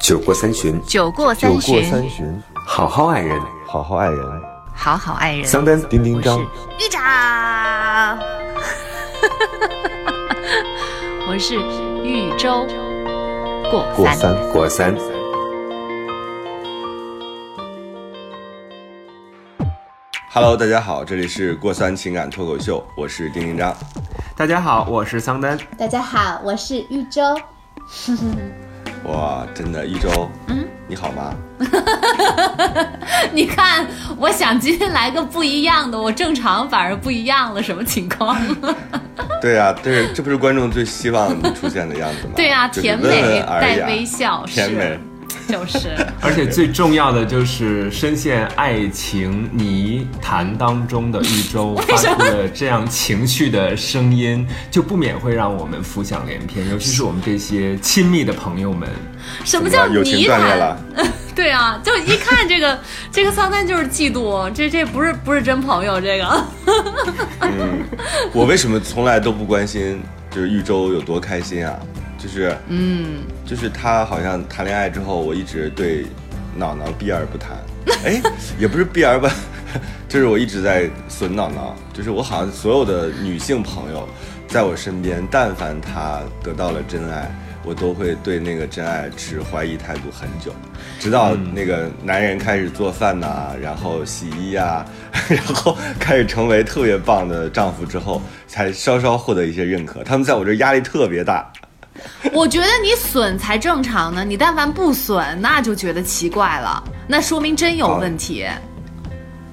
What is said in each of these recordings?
酒过三巡，酒过酒过三巡，好好爱人。好好爱人。好好爱人。桑丹，丁丁张，玉长，我是豫州过三。过三。过三。Hello，大家好，这里是过三情感脱口秀，我是丁丁张。大家好，我是桑丹。大家好，我是豫州。哇，真的，一周，嗯，你好吗？你看，我想今天来个不一样的，我正常反而不一样了，什么情况？对呀、这是这不是观众最希望你出现的样子吗？对呀、就是甜美带微笑，是甜美。就是。而且最重要的就是深陷爱情泥潭当中的玉州 发出了这样情绪的声音，就不免会让我们浮想联翩，尤其是我们这些亲密的朋友们。什么叫友情泥潭断裂了？？对啊，就一看这个这个桑丹就是嫉妒，这这不是不是真朋友，这个嗯，我为什么从来都不关心就是玉州有多开心啊？就是，嗯，就是他好像谈恋爱之后，我一直对脑脑避而不谈。哎，也不是避而不，就是我一直在损脑脑。就是我好像所有的女性朋友在我身边，但凡她得到了真爱，我都会对那个真爱持怀疑态度很久，直到那个男人开始做饭呐、然后洗衣呀、然后开始成为特别棒的丈夫之后，才稍稍获得一些认可。他们在我这儿压力特别大。我觉得你损才正常呢，你但凡不损，那就觉得奇怪了，那说明真有问题，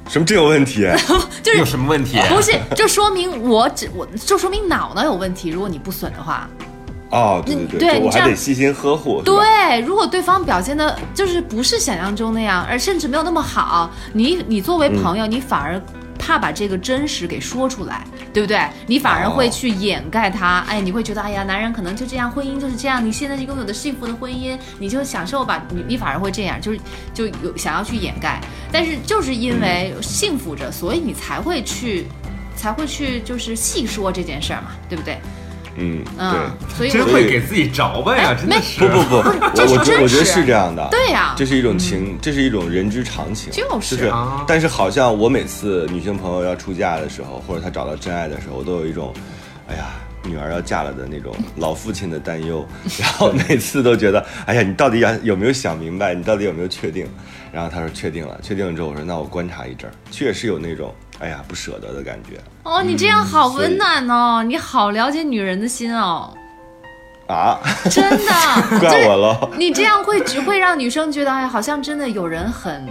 什么真有问题？就是有什么问题？不是，就说明我只我就说明脑脑有问题。如果你不损的话，哦，对对对对，我你还得细心呵护。对，如果对方表现的就是不是想象中那样，而甚至没有那么好，你你作为朋友，你反而怕把这个真实给说出来，对不对？你反而会哦去掩盖它。哎，你会觉得，哎呀，男人可能就这样，婚姻就是这样，你现在拥有的幸福的婚姻，你就享受吧。你你反而会这样，就是就有想要去掩盖。但是就是因为幸福着，所以你才会去。才会去就是细说这件事儿嘛，对不对？嗯，嗯对。，所以真我会给自己着吧呀，真的是。不不不，我这我我觉得是这样的。对呀这是一种情，这是一种人之常情。就是但是好像我每次女性朋友要出嫁的时候，或者她找到真爱的时候，我都有一种，哎呀。女儿要嫁了的那种老父亲的担忧，然后每次都觉得，哎呀，你到底要有没有想明白？你到底有没有确定？然后他说确定了，确定了之后，我说那我观察一阵儿，确实有那种，哎呀，不舍得的感觉。哦，你这样好温暖哦，你好了解女人的心哦，啊，真的，怪我喽。你这样会只会让女生觉得，哎，好像真的有人很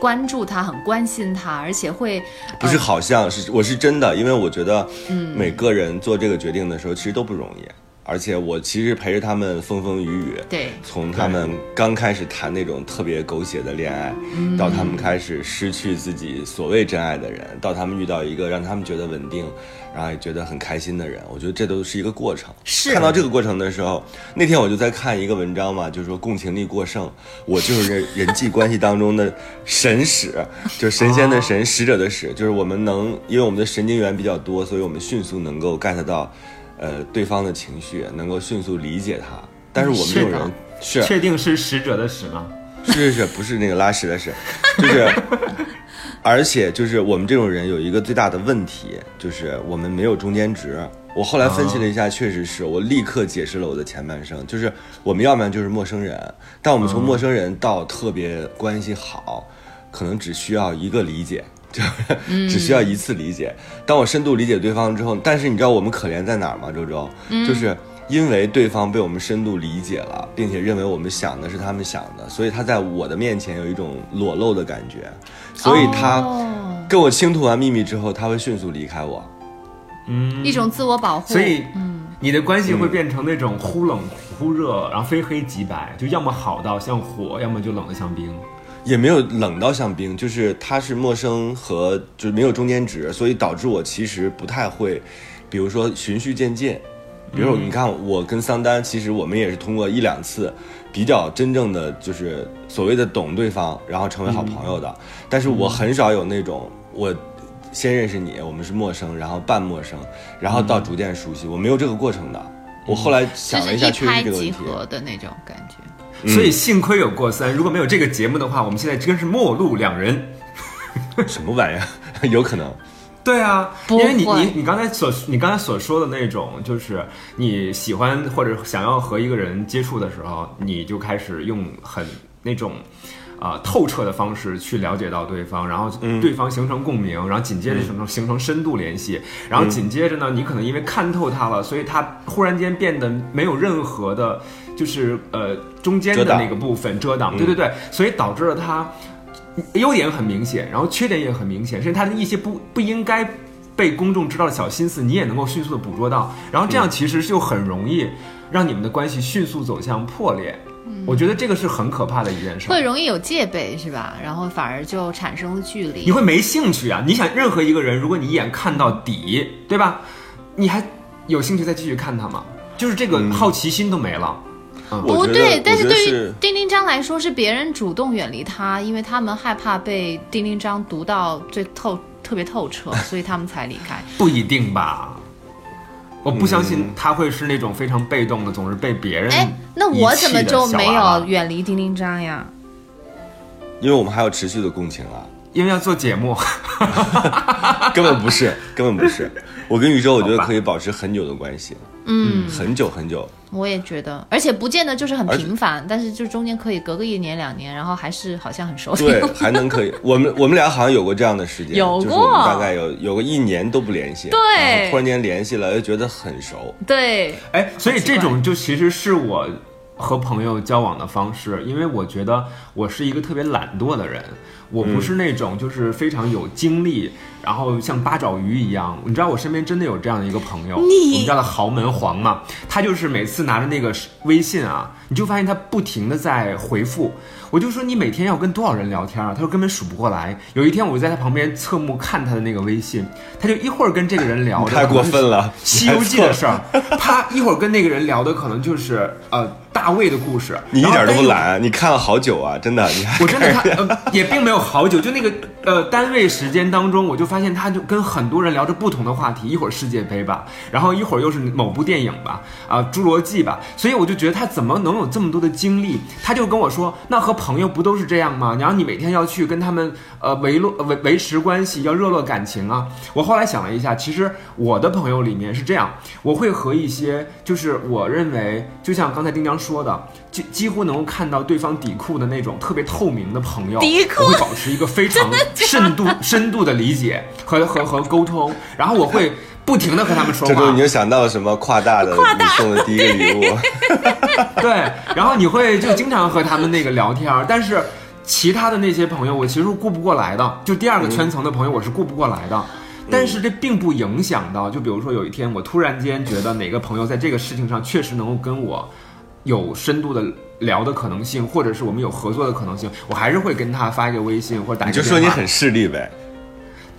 关注她，很关心她，而且会不是好像是我是真的，因为我觉得，嗯。每个人做这个决定的时候其实都不容易，而且我其实陪着他们风风雨雨，对从他们刚开始谈那种特别狗血的恋爱，到他们开始失去自己所谓真爱的人，到他们遇到一个让他们觉得稳定，然后也觉得很开心的人，我觉得这都是一个过程。是看到这个过程的时候，那天我就在看一个文章嘛，就是说共情力过剩，我就是人 人际关系当中的神使，就是神仙的神，使者的使，就是我们能，因为我们的神经元比较多，所以我们迅速能够 get 到，呃，对方的情绪，能够迅速理解他。但是我们这种人是确定是使者的使吗？是是是，不是那个拉屎的屎，就是，而且就是我们这种人有一个最大的问题，就是我们没有中间值。我后来分析了一下，确实是我立刻解释了我的前半生，就是我们要不然就是陌生人，但我们从陌生人到特别关系好，可能只需要一个理解。就 只需要一次理解。当我深度理解对方之后，但是你知道我们可怜在哪儿吗？周周，就是因为对方被我们深度理解了，并且认为我们想的是他们想的，所以他在我的面前有一种裸露的感觉，所以他哦跟我倾吐完秘密之后，他会迅速离开我。嗯，一种自我保护。所以，嗯，你的关系会变成那种忽冷忽热，然后非黑即白，就要么好到像火，要么就冷得像冰。也没有冷到像冰，就是它是陌生和就是没有中间值，所以导致我其实不太会，比如说循序渐进。比如你看，我跟桑丹，其实我们也是通过一两次比较真正的就是所谓的懂对方，然后成为好朋友的。但是我很少有那种我先认识你，我们是陌生，然后半陌生，然后到逐渐熟悉，我没有这个过程的。我后来想了一下，确实是这个问题。合的那种感觉。所以幸亏有过三，如果没有这个节目的话，我们现在真是陌路两人。什么玩意儿？有可能。对啊，因为你你你刚才所你刚才所说的那种，就是你喜欢或者想要和一个人接触的时候，你就开始用很那种。啊、透彻的方式去了解到对方，然后对方形成共鸣，然后紧接着形成形成深度联系，然后紧接着呢，你可能因为看透他了，所以他忽然间变得没有任何的，就是呃中间的那个部分遮挡，对对对，所以导致了他优点很明显，然后缺点也很明显，甚至他的一些不不应该被公众知道的小心思，你也能够迅速的捕捉到，然后这样其实就很容易让你们的关系迅速走向破裂。我觉得这个是很可怕的一件事儿。会容易有戒备是吧？然后反而就产生了距离。你会没兴趣啊！你想任何一个人，如果你一眼看到底，对吧？你还有兴趣再继续看他吗？就是这个好奇心都没了。不对，但是对于丁丁章来说，是别人主动远离他，因为他们害怕被丁丁章读到最透、特别透彻，所以他们才离开。不一定吧？我不相信他会是那种非常被动的，总是被别人哎，那我怎么就没有远离丁丁章呀？因为我们还有持续的共情啊，因为要做节目，根本不是，根本不是。我跟宇宙，我觉得可以保持很久的关系，嗯，很久很久。我也觉得，而且不见得就是很频繁，但是就中间可以隔个一年两年，然后还是好像很熟悉。对，还能可以。我们我们俩好像有过这样的时间，有就是我们过大概有有个一年都不联系，对然后突然间联系了，又觉得很熟。对，哎，所以这种就其实是我和朋友交往的方式，因为我觉得我是一个特别懒惰的人，我不是那种就是非常有精力，然后像八爪鱼一样。你知道我身边真的有这样的一个朋友，你我们叫他豪门皇嘛，他就是每次拿着那个微信啊，你就发现他不停的在回复。我就说你每天要跟多少人聊天啊？他说根本数不过来。有一天我就在他旁边侧目看他的那个微信，他就一会儿跟这个人聊的太过分了《西游记》的事儿，啪一会儿跟那个人聊的可能就是呃大卫的故事，你一点都不懒，你看了好久啊，真的。你还我真的看，呃，也并没有好久，就那个呃单位时间当中，我就发现他就跟很多人聊着不同的话题，一会儿世界杯吧，然后一会儿又是某部电影吧，啊、侏罗纪吧，所以我就觉得他怎么能有这么多的精力？他就跟我说，那和朋友不都是这样吗？然后你每天要去跟他们呃维络维维持关系，要热络感情啊。我后来想了一下，其实我的朋友里面是这样，我会和一些就是我认为，就像刚才丁江说的，几几乎能够看到对方底裤的那种特别透明的朋友，底裤我会保持一个非常 深度深度的理解和和和沟通，然后我会不停的和他们说 话这时候你。就想到了什么跨大的你送的第一个礼物，对，然后你会就经常和他们那个聊天儿，但是其他的那些朋友，我其实是顾不过来的。就第二个圈层的朋友，我是顾不过来的。但是这并不影响到，就比如说有一天我突然间觉得哪个朋友在这个事情上确实能够跟我有深度的聊的可能性，或者是我们有合作的可能性，我还是会跟他发一个微信或者打个电话。就说你很势利呗。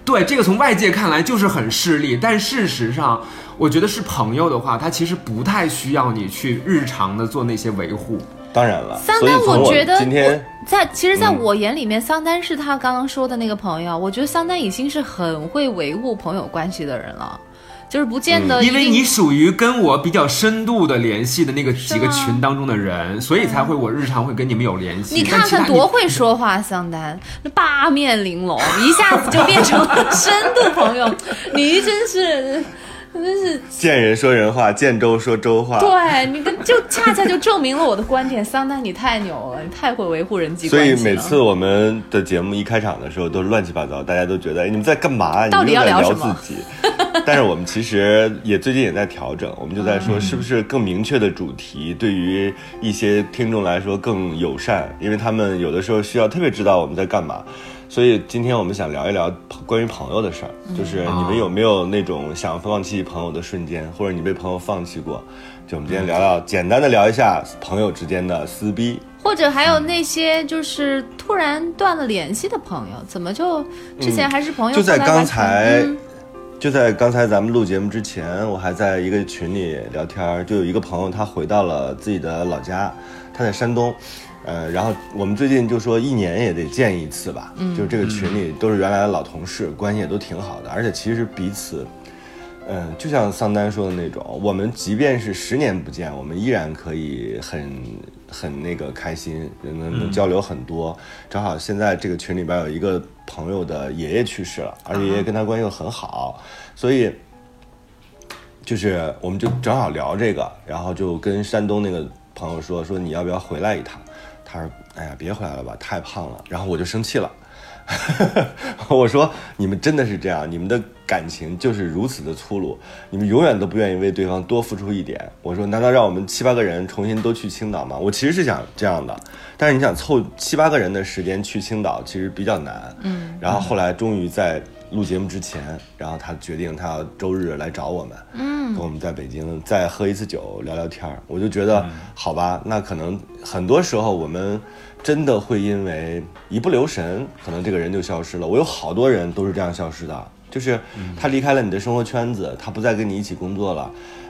对，这个从外界看来就是很势利，但事实上，我觉得是朋友的话，他其实不太需要你去日常的做那些维护。当然了，桑丹，我觉得今天在其实，在嗯我眼里面，桑丹是他刚刚说的那个朋友。我觉得桑丹已经是很会维护朋友关系的人了，就是不见得因为你属于跟我比较深度的联系的那个几个群当中的人，所以才会我日常会跟你们有联系。你看看多会说话，桑丹，那八面玲珑，一下子就变成了深度朋友，你真是，真是，见人说人话，见周说周话。对你跟就恰恰就证明了我的观点，桑丹你太牛了，你太会维护人际关系所以。每次我们的节目一开场的时候都乱七八糟，大家都觉得哎你们在干嘛？你到底要聊什么自己。但是我们其实也最近也在调整，我们就在嗯说是不是更明确的主题对于一些听众来说更友善，因为他们有的时候需要特别知道我们在干嘛。所以今天我们想聊一聊关于朋友的事儿，嗯就是你们有没有那种想放弃朋友的瞬间，或者你被朋友放弃过？就我们今天聊聊，简单的聊一下朋友之间的撕逼。或者还有那些就是突然断了联系的朋友，怎么就之前还是朋友，就在刚才嗯就在刚才咱们录节目之前，我还在一个群里聊天儿，就有一个朋友他回到了自己的老家，他在山东，呃，然后我们最近就说一年也得见一次吧，嗯，就是这个群里都是原来的老同事，关系也都挺好的，而且其实彼此。嗯，就像桑丹说的那种，我们即便是十年不见，我们依然可以很很那个开心，能能交流很多。正好现在这个群里边有一个朋友的爷爷去世了，而且爷爷跟他关系又很好，所以就是我们就正好聊这个，然后就跟山东那个朋友说说你要不要回来一趟？他说哎呀别回来了吧，太胖了。然后我就生气了。我说你们真的是这样，你们的感情就是如此的粗鲁，你们永远都不愿意为对方多付出一点。我说难道让我们七八个人重新都去青岛吗？我其实是想这样的，但是你想凑七八个人的时间去青岛，其实比较难。嗯，然后后来终于在录节目之前，然后他决定他要周日来找我们，嗯，跟我们在北京再喝一次酒聊聊天儿。我就觉得好吧，那可能很多时候我们。真的会因为一不留神，可能这个人就消失了。我有好多人都是这样消失的，就是他离开了你的生活圈子，他不再跟你一起工作了，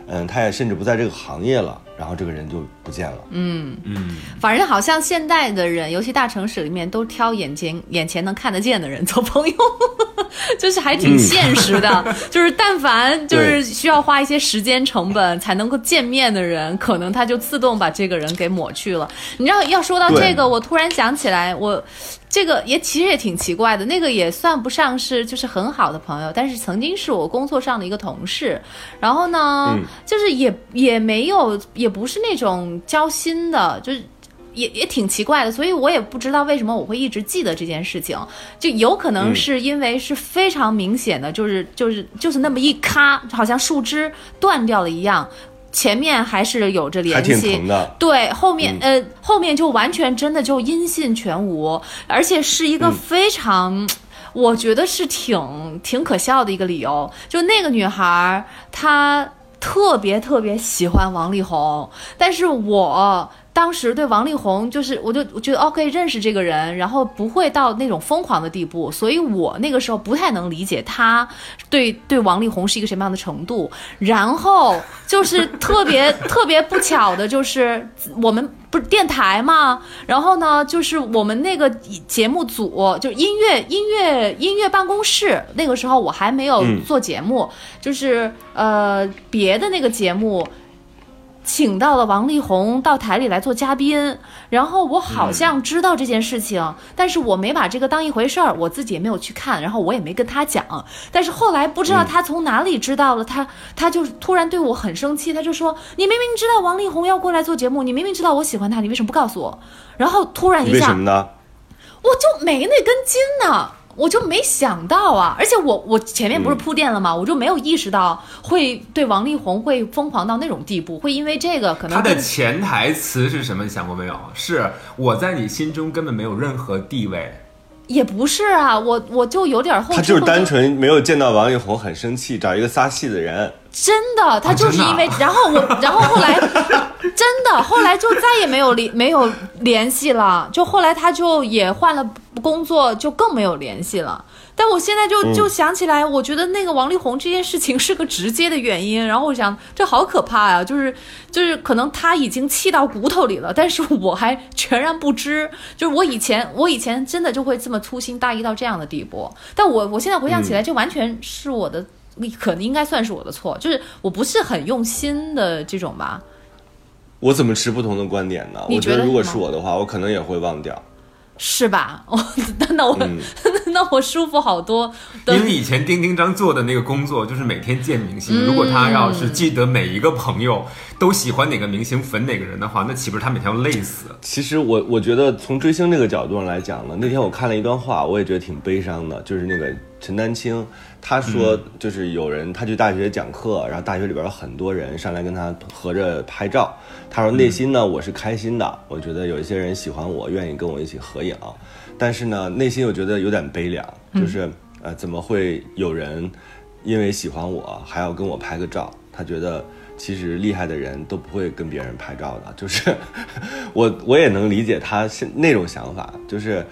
嗯，他也甚至不在这个行业了，然后这个人就不见了。嗯嗯，反正好像现代的人，尤其大城市里面，都挑眼前眼前能看得见的人 做朋友。就是还挺现实的，就是但凡就是需要花一些时间成本才能够见面的人，可能他就自动把这个人给抹去了。你知道，要说到这个，我突然想起来，我这个也其实也挺奇怪的，那个也算不上是就是很好的朋友，但是曾经是我工作上的一个同事。然后呢，就是也也没有，也不是那种交心的，就是。也也挺奇怪的，所以我也不知道为什么我会一直记得这件事情，就有可能是因为是非常明显的，就是就是就是那么一咔，好像树枝断掉了一样，前面还是有着联系，对，后面呃后面就完全真的就音信全无，而且是一个非常，我觉得是挺挺可笑的一个理由，就那个女孩她特别特别喜欢王力宏，但是我。当时对王力宏就是，我就我觉得 OK 认识这个人，然后不会到那种疯狂的地步，所以我那个时候不太能理解他对对王力宏是一个什么样的程度。然后就是特别 特别不巧的，就是我们不是电台嘛，然后呢，就是我们那个节目组，就音乐音乐音乐办公室，那个时候我还没有做节目，就是呃别的那个节目。请到了王力宏到台里来做嘉宾，然后我好像知道这件事情，但是我没把这个当一回事儿，我自己也没有去看，然后我也没跟他讲。但是后来不知道他从哪里知道了，他他就突然对我很生气，他就说：“你明明知道王力宏要过来做节目，你明明知道我喜欢他，你为什么不告诉我？”然后突然一下，为什么呢？我就没那根筋呢。我就没想到啊，而且我我前面不是铺垫了吗？我就没有意识到会对王力宏会疯狂到那种地步，会因为这个可能他的潜台词是什么？你想过没有？是我在你心中根本没有任何地位。也不是啊，我我就有点后。他就是单纯没有见到王力宏很生气，找一个撒气的人。真的，他就是因为，然后我，然后后来，真的后来就再也没有联没有联系了，就后来他就也换了工作，就更没有联系了。但我现在就就想起来，我觉得那个王力宏这件事情是个直接的原因。然后我想，这好可怕呀！就是就是可能他已经气到骨头里了，但是我还全然不知。就是我以前我以前真的就会这么粗心大意到这样的地步。但我我现在回想起来，这完全是我的，可能应该算是我的错。就是我不是很用心的这种吧。我怎么持不同的观点呢？我觉得如果是我的话，我可能也会忘掉。是吧？哦，那我那我舒服好多。因为以前丁丁张做的那个工作就是每天见明星，如果他要是记得每一个朋友都喜欢哪个明星、粉哪个人的话，那岂不是他每天要累死？其实我我觉得从追星这个角度上来讲呢，那天我看了一段话，我也觉得挺悲伤的，就是那个陈丹青。他说，就是有人他去大学讲课，然后大学里边有很多人上来跟他合着拍照。他说内心呢，我是开心的，我觉得有一些人喜欢我，愿意跟我一起合影。但是呢，内心又觉得有点悲凉，就是呃，怎么会有人因为喜欢我还要跟我拍个照？他觉得其实厉害的人都不会跟别人拍照的。就是 我我也能理解他现那种想法，就是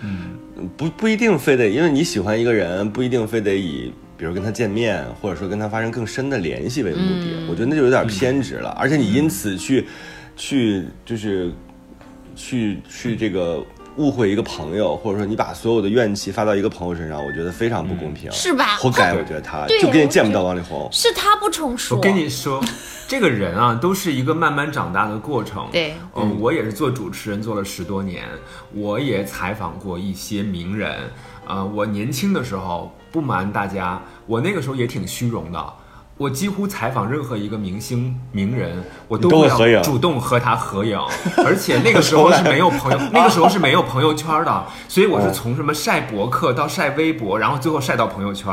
不不一定非得因为你喜欢一个人，不一定非得以。比如跟他见面，或者说跟他发生更深的联系为目的，我觉得那就有点偏执了。而且你因此去，去就是，去去这个误会一个朋友，或者说你把所有的怨气发到一个朋友身上，我觉得非常不公平，是吧活该，我觉得他就跟你见不到王力宏。是他不成熟。我跟你说，这个人啊，都是一个慢慢长大的过程。对嗯，我也是做主持人做了十多年，我也采访过一些名人。呃，我年轻的时候，不瞒大家，我那个时候也挺虚荣的。我几乎采访任何一个明星名人，我都会要主动和他合影，而且那个时候是没有朋友，那个时候是没有朋友圈的，所以我是从什么晒博客到晒微博，然后最后晒到朋友圈。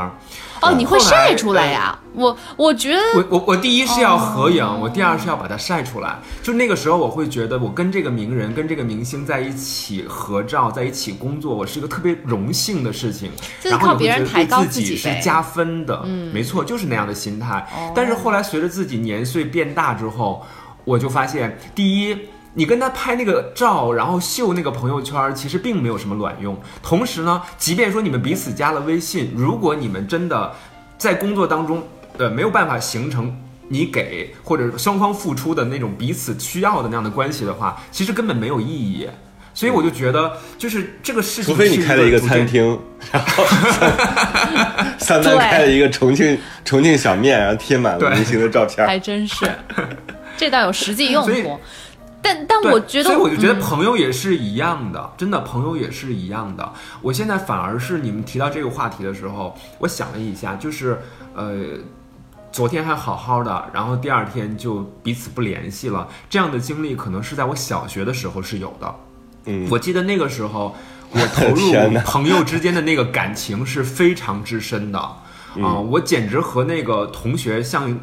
哦，你会晒出来呀？我我觉得我我我第一是要合影，我第二是要把它晒出来。就那个时候，我会觉得我跟这个名人、跟这个明星在一起合照，在一起工作，我是一个特别荣幸的事情。就是然后靠别人你会觉得抬高对自自己是加分的。嗯，没错，就是那样的心态。但是后来随着自己年岁变大之后，我就发现，第一。你跟他拍那个照，然后秀那个朋友圈，其实并没有什么卵用。同时呢，即便说你们彼此加了微信，如果你们真的在工作当中，呃，没有办法形成你给或者双方付出的那种彼此需要的那样的关系的话，其实根本没有意义。所以我就觉得，就是这个事情，除非你开了一个餐，厅，然后三丹开了一个重庆重庆小面，然后贴满了明星的照片。还真是，这倒有实际用途。但但我觉得，所以我就觉得嗯朋友也是一样的，真的朋友也是一样的。我现在反而是你们提到这个话题的时候，我想了一下，就是呃，昨天还好好的，然后第二天就彼此不联系了，这样的经历可能是在我小学的时候是有的。嗯，我记得那个时候，我投入 朋友之间的那个感情是非常之深的啊、嗯我简直和那个同学像。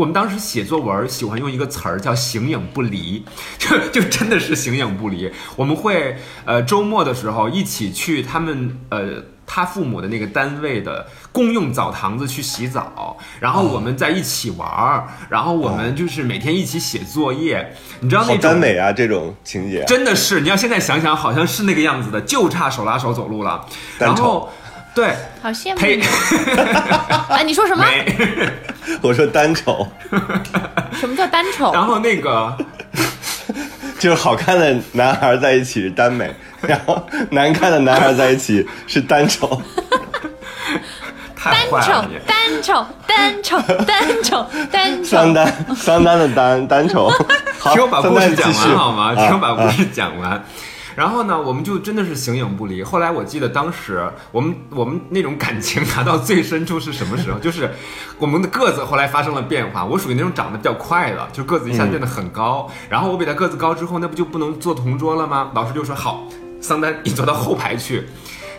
我们当时写作文喜欢用一个词儿叫“形影不离”，就就真的是形影不离。我们会呃周末的时候一起去他们呃他父母的那个单位的公用澡堂子去洗澡，然后我们在一起玩儿，然后我们就是每天一起写作业。你知道那种耽美啊，这种情节。真的是，你要现在想想，好像是那个样子的，就差手拉手走路了。然后，对，好羡慕呸你。哎，你说什么？我说单丑，什么叫单丑？然后那个，就是好看的男孩在一起是耽美，然后难看的男孩在一起是单丑。太单丑单丑，单丑，单丑，单丑。桑丹，桑丹的单单丑。好，听我把故事讲完好吗？啊听我把故啊事讲完。然后呢，我们就真的是形影不离。后来我记得当时我们我们那种感情达到最深处是什么时候？就是我们的个子后来发生了变化。我属于那种长得比较快的，就个子一下变得很高。然后我比他个子高之后，那不就不能坐同桌了吗？老师就说好，桑丹你坐到后排去。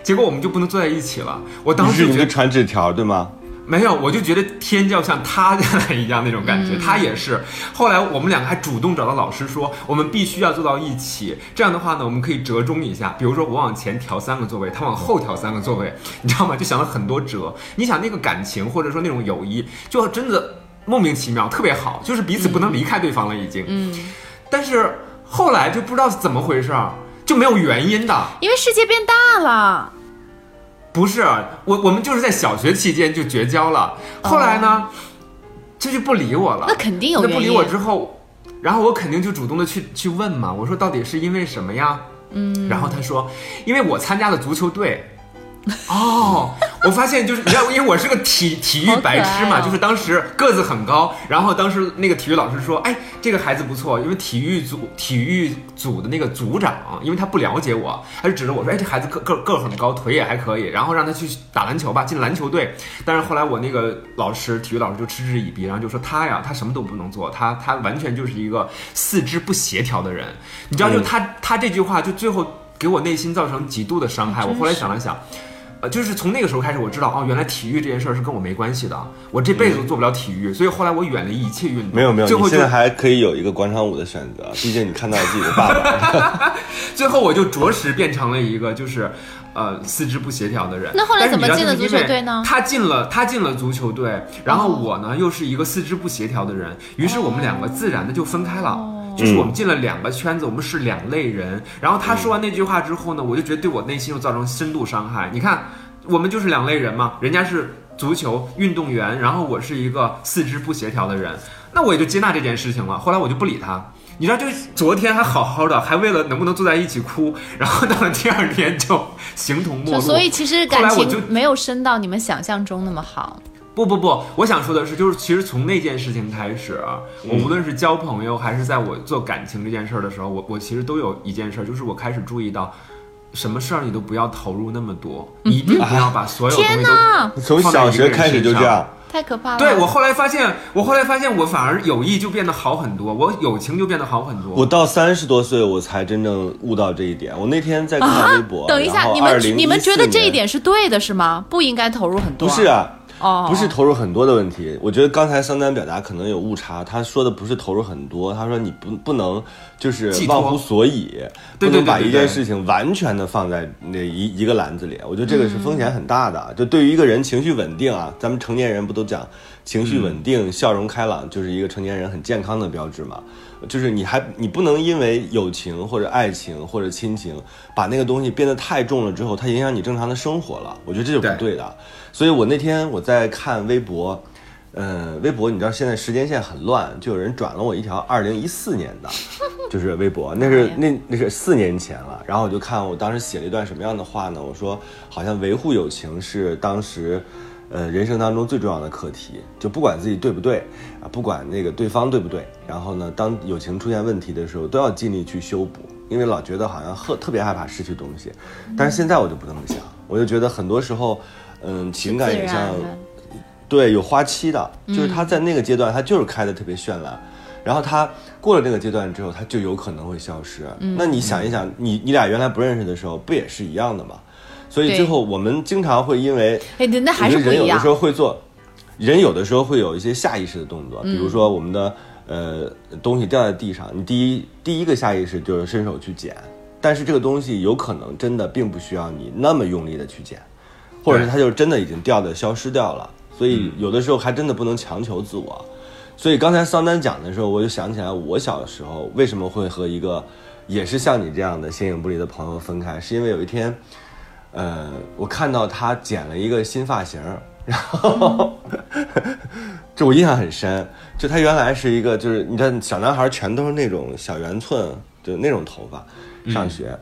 结果我们就不能坐在一起了。我当于是你就传纸条对吗？没有，我就觉得天就要像塌下来一样那种嗯感觉。他也是。后来我们两个还主动找到老师说，我们必须要坐到一起。这样的话呢，我们可以折中一下。比如说我往前调三个座位，他往后调三个座位，你知道吗？就想了很多折。你想那个感情或者说那种友谊，就真的莫名其妙，特别好，就是彼此不能离开对方了已经。嗯，但是后来就不知道是怎么回事儿，就没有原因的。因为世界变大了。不是我，我们就是在小学期间就绝交了。后来呢，他就不理我了。那肯定有原因那不理我之后，然后我肯定就主动的去去问嘛，我说到底是因为什么呀？嗯，然后他说，因为我参加了足球队。哦，我发现就是你知道，因为我是个体体育白痴嘛，就是当时个子很高，然后当时那个体育老师说，哎，这个孩子不错，因为体育组体育组的那个组长，因为他不了解我，他就指着我说，哎，这孩子个个个很高，腿也还可以，然后让他去打篮球吧，进篮球队。但是后来我那个老师，体育老师就嗤之以鼻，然后就说他呀，他什么都不能做，他他完全就是一个四肢不协调的人。你知道，就他、他这句话，就最后给我内心造成极度的伤害。我后来想了想。呃，就是从那个时候开始，我知道哦，原来体育这件事儿是跟我没关系的，我这辈子都做不了体育，所以后来我远离一切运动。没有没有，最后就现在还可以有一个广场舞的选择，毕竟你看到了自己的爸爸。最后我就着实变成了一个就是，呃，四肢不协调的人。那后来但是你知道怎么进了就是因为足球队呢他进了，他进了足球队，然后哦我呢又是一个四肢不协调的人，于是我们两个自然的就分开了。哦就是我们进了两个圈子，我们是两类人。然后他说完那句话之后呢，我就觉得对我内心又造成深度伤害。你看，我们就是两类人嘛，人家是足球运动员，然后我是一个四肢不协调的人，那我也就接纳这件事情了。后来我就不理他。你知道，就昨天还好好的，还为了能不能坐在一起哭，然后到了第二天就形同陌路。所以其实感来我就情没有深到你们想象中那么好。不不不，我想说的是，就是其实从那件事情开始啊，我无论是交朋友，还是在我做感情这件事儿的时候，我我其实都有一件事儿，就是我开始注意到，什么事儿你都不要投入那么多，你一定不要把所有东西天都哪，从小学开始就这样。太可怕了！对我后来发现，我后来发现，我反而友谊就变得好很多，我友情就变得好很多。我到三十多岁，我才真正悟到这一点。我那天在看微博，啊等一下，你们你们觉得这一点是对的，是吗？不应该投入很多。不是啊？哦，不是投入很多的问题，我觉得刚才桑丹表达可能有误差。他说的不是投入很多，他说你不不能就是忘乎所以，不能把一件事情完全的放在那一一个篮子里。我觉得这个是风嗯险很大的。就对于一个人情绪稳定啊，咱们成年人不都讲情绪稳定、笑容开朗，就是一个成年人很健康的标志嘛。就是你还你不能因为友情或者爱情或者亲情，把那个东西变得太重了之后，它影响你正常的生活了。我觉得这就不对对的。所以我那天我在看微博，呃，微博你知道现在时间线很乱，就有人转了我一条二零一四年的，就是微博，那是那那是四年前了。然后我就看我当时写了一段什么样的话呢？我说好像维护友情是当时。呃，人生当中最重要的课题，就不管自己对不对啊，不管那个对方对不对，然后呢，当友情出现问题的时候，都要尽力去修补，因为老觉得好像特特别害怕失去东西。但是现在我就不这么想，我就觉得很多时候，嗯，情感也像对，有花期的，就是他在那个阶段，他就是开的特别绚烂，然后他过了那个阶段之后，他就有可能会消失。那你想一想，你你俩原来不认识的时候，不也是一样的吗？所以最后我们经常会因为，哎，对，那还是人有的时。候会做，人有的时候会有一些下意识的动作，比嗯如说我们的呃东西掉在地上，你第一第一个下意识就是伸手去捡，但是这个东西有可能真的并不需要你那么用力的去捡，或者是它就真的已经掉的消失掉了，所以有的时候还真的不能强求自我。所以刚才桑丹讲的时候，我就想起来我小的时候为什么会和一个也是像你这样的形影不离的朋友分开，是因为有一天，呃，我看到他剪了一个新发型，然后这我印象很深。就他原来是一个，就是你看小男孩全都是那种小圆寸，就那种头发，上学。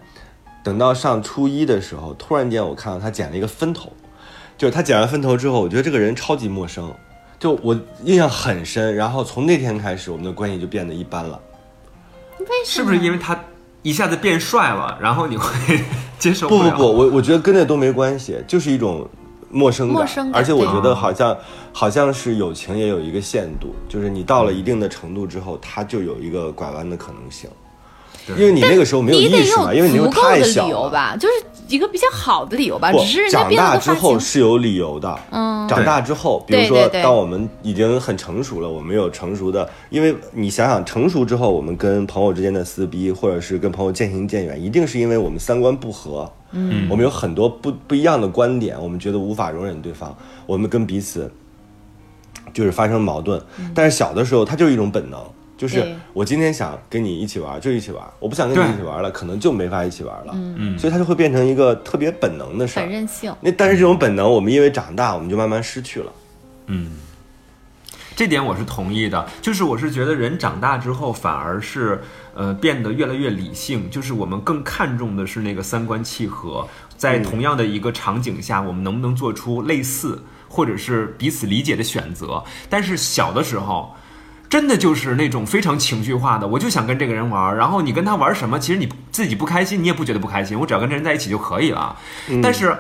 等到上初一的时候，突然间我看到他剪了一个分头，就是他剪完分头之后，我觉得这个人超级陌生，就我印象很深。然后从那天开始，我们的关系就变得一般了。是不是因为他一下子变帅了，然后你会接受？不不不，我我觉得跟那都没关系，就是一种陌生感。陌生感而且我觉得好像好像是友情也有一个限度，就是你到了一定的程度之后，它就有一个拐弯的可能性。因为你那个时候没有意识嘛，因为你又太小了。吧，就是一个比较好的理由吧。只是，人家长大之后是有理由的。嗯，长大之后，比如说当我们已经很成熟了，我们有成熟的，因为你想想，成熟之后，我们跟朋友之间的撕逼，或者是跟朋友渐行渐远，一定是因为我们三观不合，嗯，我们有很多不不一样的观点，我们觉得无法容忍对方，我们跟彼此就是发生矛盾。但是小的时候，它就是一种本能。就是我今天想跟你一起玩，就一起玩；我不想跟你一起玩了，可能就没法一起玩了。嗯，所以它就会变成一个特别本能的事儿很。任性。那但是这种本能，我们因为长大，我们就慢慢失去了。嗯这点我是同意的，就是我是觉得人长大之后反而是呃变得越来越理性，就是我们更看重的是那个三观契合，在同样的一个场景下，我们能不能做出类似或者是彼此理解的选择。但是小的时候。真的就是那种非常情绪化的，我就想跟这个人玩，然后你跟他玩什么，其实你自己不开心，你也不觉得不开心，我只要跟这人在一起就可以了。但是，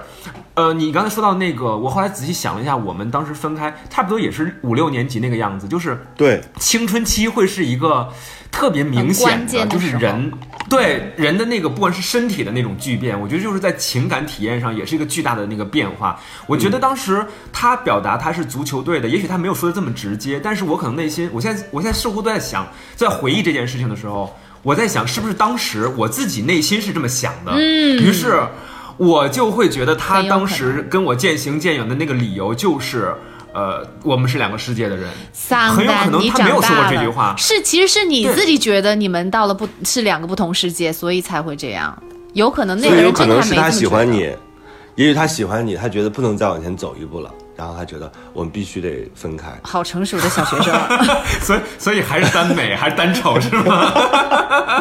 呃，你刚才说到那个，我后来仔细想了一下，我们当时分开差不多也是五六年级那个样子，就是对，青春期会是一个特别明显的就是人对人的那个不管是身体的那种巨变，我觉得就是在情感体验上也是一个巨大的那个变化。我觉得当时他表达他是足球队的，也许他没有说的这么直接，但是我可能内心，我现在我现在似乎都在想，在回忆这件事情的时候，我在想是不是当时我自己内心是这么想的，嗯，于是。我就会觉得他当时跟我渐行渐远的那个理由就是，呃，我们是两个世界的人，桑很有可，能你长他没有说过大了这句话，是其实是你自己觉得你们到了不是两个不同世界，所以才会这样。有可能那个人真的可能是他喜欢你，也许他喜欢你，他觉得不能再往前走一步了，然后他觉得我们必须得分开。好成熟的小学生，所以所以还是单美还是单丑是吗？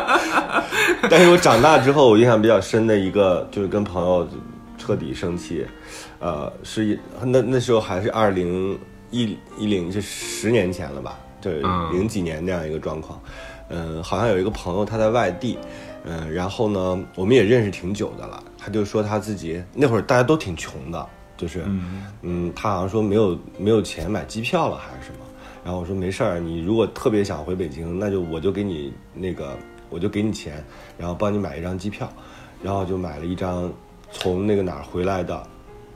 但是我长大之后，我印象比较深的一个就是跟朋友彻底生气，呃，是一那那时候还是二零一一零，是十年前了吧？对，嗯零几年那样一个状况。嗯、好像有一个朋友他在外地，嗯、然后呢，我们也认识挺久的了。他就说他自己那会儿大家都挺穷的，就是嗯他好像说没有没有钱买机票了还是什么。然后我说没事儿，你如果特别想回北京，那就我就给你那个，我就给你钱，然后帮你买一张机票，然后就买了一张从那个哪儿回来的，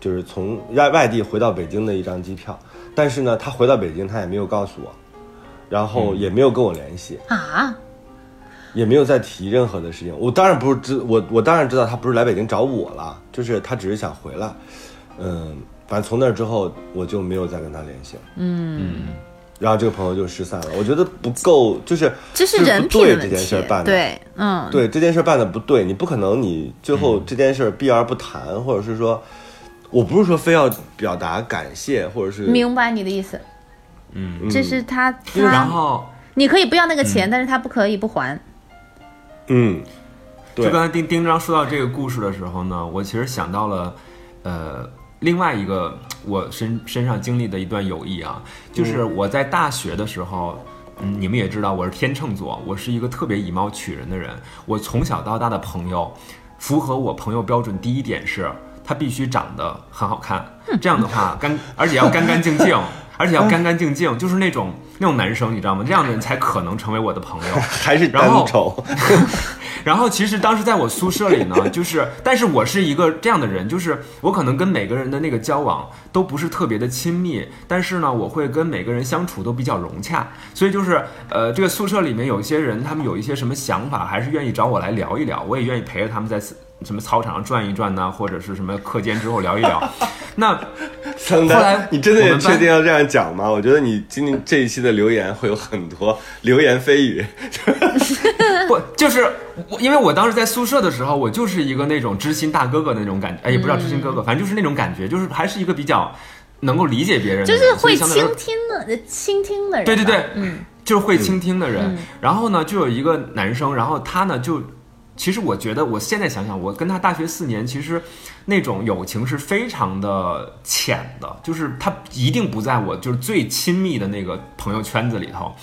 就是从外外地回到北京的一张机票。但是呢，他回到北京，他也没有告诉我，然后也没有跟我联系，啊，也没有再提任何的事情。我当然不是知我我当然知道他不是来北京找我了，就是他只是想回来。嗯，反正从那之后我就没有再跟他联系了。嗯，然后这个朋友就失散了。我觉得不够，就是这是人品对这件事办，的。对，嗯，对这件事儿办的不对，你不可能你最后这件事儿避而不谈，或者是说，我不是说非要表达感谢，或者是明白你的意思，嗯，这是他然他，后你可以不要那个钱，但是他不可以不还，嗯，对。就刚才丁丁章说到这个故事的时候呢，我其实想到了，呃，另外一个我身身上经历的一段友谊啊，就是我在大学的时候。嗯，你们也知道我是天秤座，我是一个特别以貌取人的人。我从小到大的朋友，符合我朋友标准，第一点是他必须长得很好看，这样的话干，而且要干干净净，而且要干干净净，就是那种那种男生，你知道吗？这样的人才可能成为我的朋友。还是然后单丑，然后其实当时在我宿舍里呢，就是，但是我是一个这样的人，就是我可能跟每个人的那个交往都不是特别的亲密，但是呢，我会跟每个人相处都比较融洽，所以就是，呃，这个宿舍里面有一些人，他们有一些什么想法，还是愿意找我来聊一聊，我也愿意陪着他们在什么操场上转一转呐，或者是什么课间之后聊一聊。那桑后来，你真的确定要这样讲吗？我觉得你今天这一期的留言会有很多流言蜚语。不，就是我，因为我当时在宿舍的时候，我就是一个那种知心大哥哥的那种感觉，哎，也不知道知心哥哥，反正就是那种感觉，就是还是一个比较能够理解别人的人，就是会倾听的倾听的人，对对对，嗯，就是会倾听的人。然后呢，就有一个男生，然后他呢就，其实我觉得我现在想想，我跟他大学四年，其实那种友情是非常的浅的，就是他一定不在我就是最亲密的那个朋友圈子里头。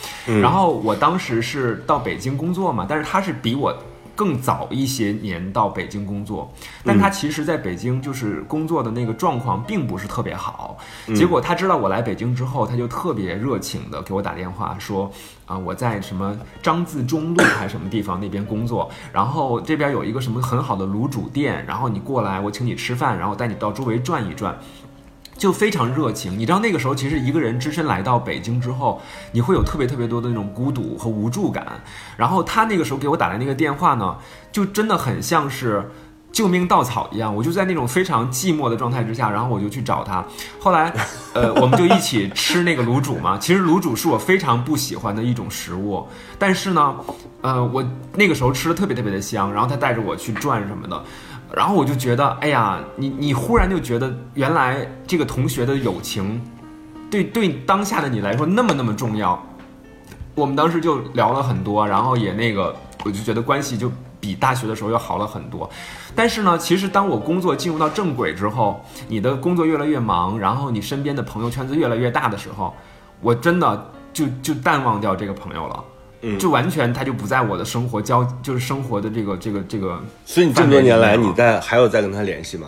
然后我当时是到北京工作嘛，但是他是比我。更早一些年到北京工作，但他其实在北京就是工作的那个状况并不是特别好。结果他知道我来北京之后，他就特别热情的给我打电话说，啊、我在什么张自忠路还是什么地方那边工作，然后这边有一个什么很好的卤煮店，然后你过来，我请你吃饭，然后带你到周围转一转。就非常热情，你知道那个时候其实一个人只身来到北京之后，你会有特别特别多的那种孤独和无助感。然后他那个时候给我打来那个电话呢，就真的很像是救命稻草一样。我就在那种非常寂寞的状态之下，然后我就去找他。后来，呃，我们就一起吃那个卤煮嘛。其实卤煮是我非常不喜欢的一种食物，但是呢，呃，我那个时候吃的特别特别的香。然后他带着我去转什么的。然后我就觉得，哎呀，你你忽然就觉得，原来这个同学的友情，对对当下的你来说那么那么重要。我们当时就聊了很多，然后也那个，我就觉得关系就比大学的时候要好了很多。但是呢，其实当我工作进入到正轨之后，你的工作越来越忙，然后你身边的朋友圈子越来越大的时候，我真的就就淡忘掉这个朋友了。嗯就完全他就不在我的生活交，就是生活的这个这个这个所以你这么多年来，你在还有在跟他联系吗？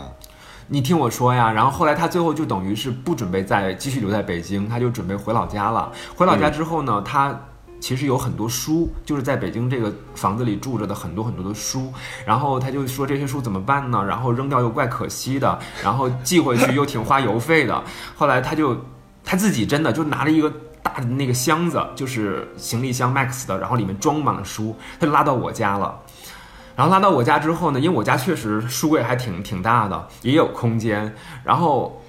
你听我说呀，然后后来他最后就等于是不准备再继续留在北京，他就准备回老家了。回老家之后呢，他其实有很多书，就是在北京这个房子里住着的很多很多的书。然后他就说这些书怎么办呢？然后扔掉又怪可惜的，然后寄回去又挺花邮费的。后来他就他自己真的就拿了一个。大的那个箱子就是行李箱 Max 的，然后里面装满了书，他就拉到我家了。然后拉到我家之后呢，因为我家确实书柜还挺挺大的，也有空间。然后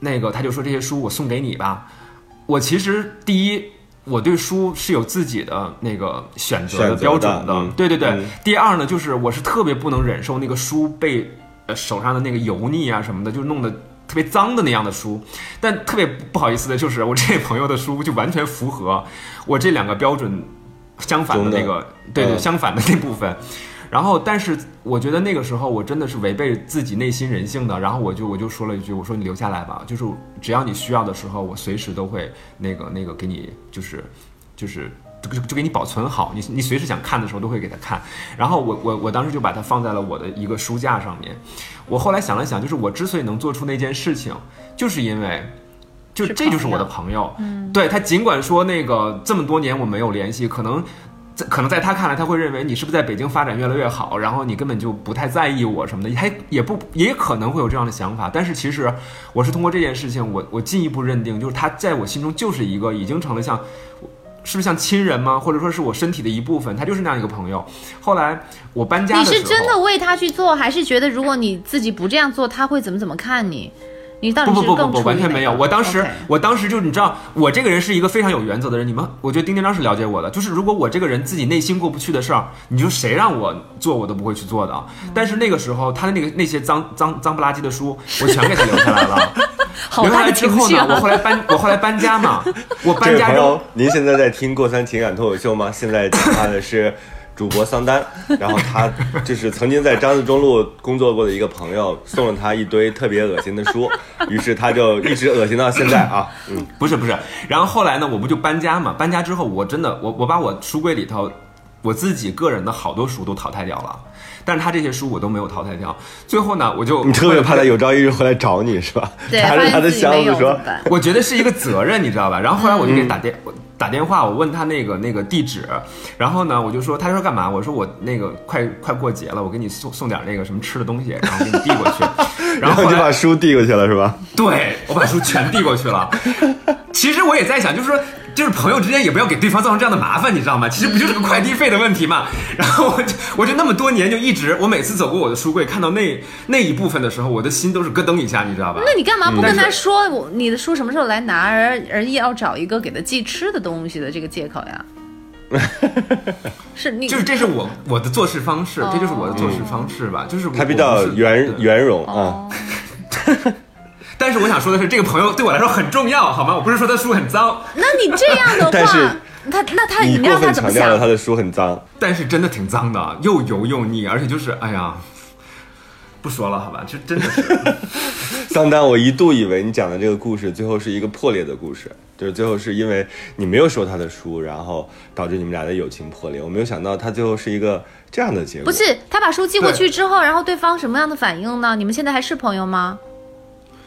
那个他就说这些书我送给你吧。我其实第一，我对书是有自己的那个选择的标准的，嗯对对对。嗯第二呢，就是我是特别不能忍受那个书被呃手上的那个油腻啊什么的，就弄得特别脏的那样的书，但特别不好意思的就是我这位朋友的书就完全符合我这两个标准相反的。那个，对对，嗯。相反的那部分。然后，但是我觉得那个时候我真的是违背自己内心人性的，然后我就我就说了一句，我说你留下来吧，就是只要你需要的时候，我随时都会那个那个给你，就是就是就就就给你保存好，你你随时想看的时候都会给他看。然后我我我当时就把它放在了我的一个书架上面。我后来想了想，就是我之所以能做出那件事情，就是因为。就这就是我的朋友，嗯，对他尽管说那个这么多年我没有联系，可能在可能在他看来，他会认为你是不是在北京发展越来越好，然后你根本就不太在意我什么的，还也不也可能会有这样的想法。但是其实我是通过这件事情，我我进一步认定，就是他在我心中就是一个已经成了像。是不是像亲人吗？或者说是我身体的一部分？他就是那样一个朋友。后来我搬家的时候，你是真的为他去做，还是觉得如果你自己不这样做，他会怎么怎么看你？你到底不是不不不不，完全没有。我当时我当时就是你知道，我这个人是一个非常有原则的人。你们，我觉得丁丁章是了解我的，就是如果我这个人自己内心过不去的事儿，你就谁让我做，我都不会去做的。嗯但是那个时候，他的那个那些脏脏脏不拉几的书，我全给他留下来了。好留下来之后呢！我后来搬，我后来搬家嘛，我这搬家之后位朋友，您现在在听过三情感脱口秀吗？现在讲话的是主播桑丹，然后他就是曾经在张自忠路工作过的一个朋友，送了他一堆特别恶心的书，于是他就一直恶心到现在啊。嗯，不是不是，然后后来呢，我不就搬家嘛？搬家之后，我真的我我把我书柜里头我自己个人的好多书都淘汰掉了，但是他这些书我都没有淘汰掉。最后呢，我就你特别怕他有朝一日回来找你是吧？对，拿着他的箱子说？我觉得是一个责任，你知道吧？然后后来我就给嗯他打电、我打电话，我问他那个那个地址，然后呢，我就说，他说干嘛？我说我那个快快过节了，我给你送送点那个什么吃的东西，然后给你递过去。然然后就把书递过去了是吧？对我把书全递过去了。其实我也在想，就是说，就是朋友之间也不要给对方造成这样的麻烦，你知道吗？其实不就是个快递费的问题嘛。然后我就我就那么多年就一直，我每次走过我的书柜，看到那那一部分的时候，我的心都是咯噔一下，你知道吧？那你干嘛不跟他说我你的书什么时候来拿，而而要找一个给他寄吃的东西的这个借口呀？是你就是这是我我的做事方式，哦这就是我的做事方式吧，就是他比较圆圆融啊。哦，但是我想说的是，这个朋友对我来说很重要，好吗？我不是说他书很脏，那你这样的 但是话，他那他你过分让他怎么想强调了他？的书很脏，但是真的挺脏的，又油又腻，而且就是哎呀，不说了，好吧，这真的是。桑丹，我一度以为你讲的这个故事最后是一个破裂的故事，就是最后是因为你没有收他的书，然后导致你们俩的友情破裂。我没有想到他最后是一个这样的结果。不是他把书寄过去之后，然后对方什么样的反应呢？你们现在还是朋友吗？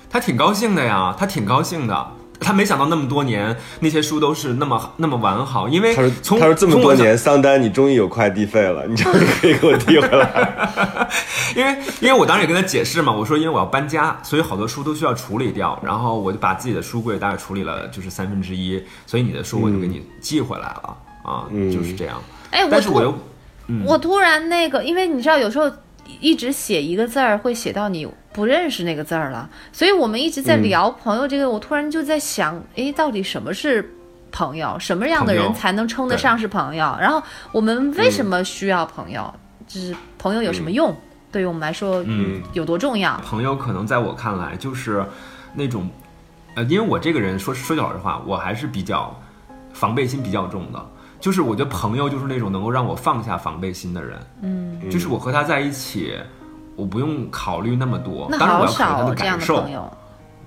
他挺高兴的呀，他挺高兴的。他没想到那么多年那些书都是那么那么完好，因为他说从他说这么多年，桑丹你终于有快递费了，你终于 可以给我递回来。因为因为我当时也跟他解释嘛，我说因为我要搬家，所以好多书都需要处理掉，然后我就把自己的书柜大概处理了就是三分之一，所以你的书我就给你寄回来了、啊，嗯就是这样。哎，但是我又我突然那个，因为你知道，有时候一直写一个字儿，会写到你不认识那个字儿了，所以我们一直在聊朋友这个。我突然就在想，诶，到底什么是朋友？什么样的人才能称得上是朋友？然后我们为什么需要朋友？就是朋友有什么用？对于我们来说，嗯，有多重要？朋友可能在我看来就是那种，呃，因为我这个人说说句老实话，我还是比较防备心比较重的。就是我觉得朋友就是那种能够让我放下防备心的人，嗯，就是我和他在一起，我不用考虑那么多，那当然要考虑他的哦这样的感受。朋友。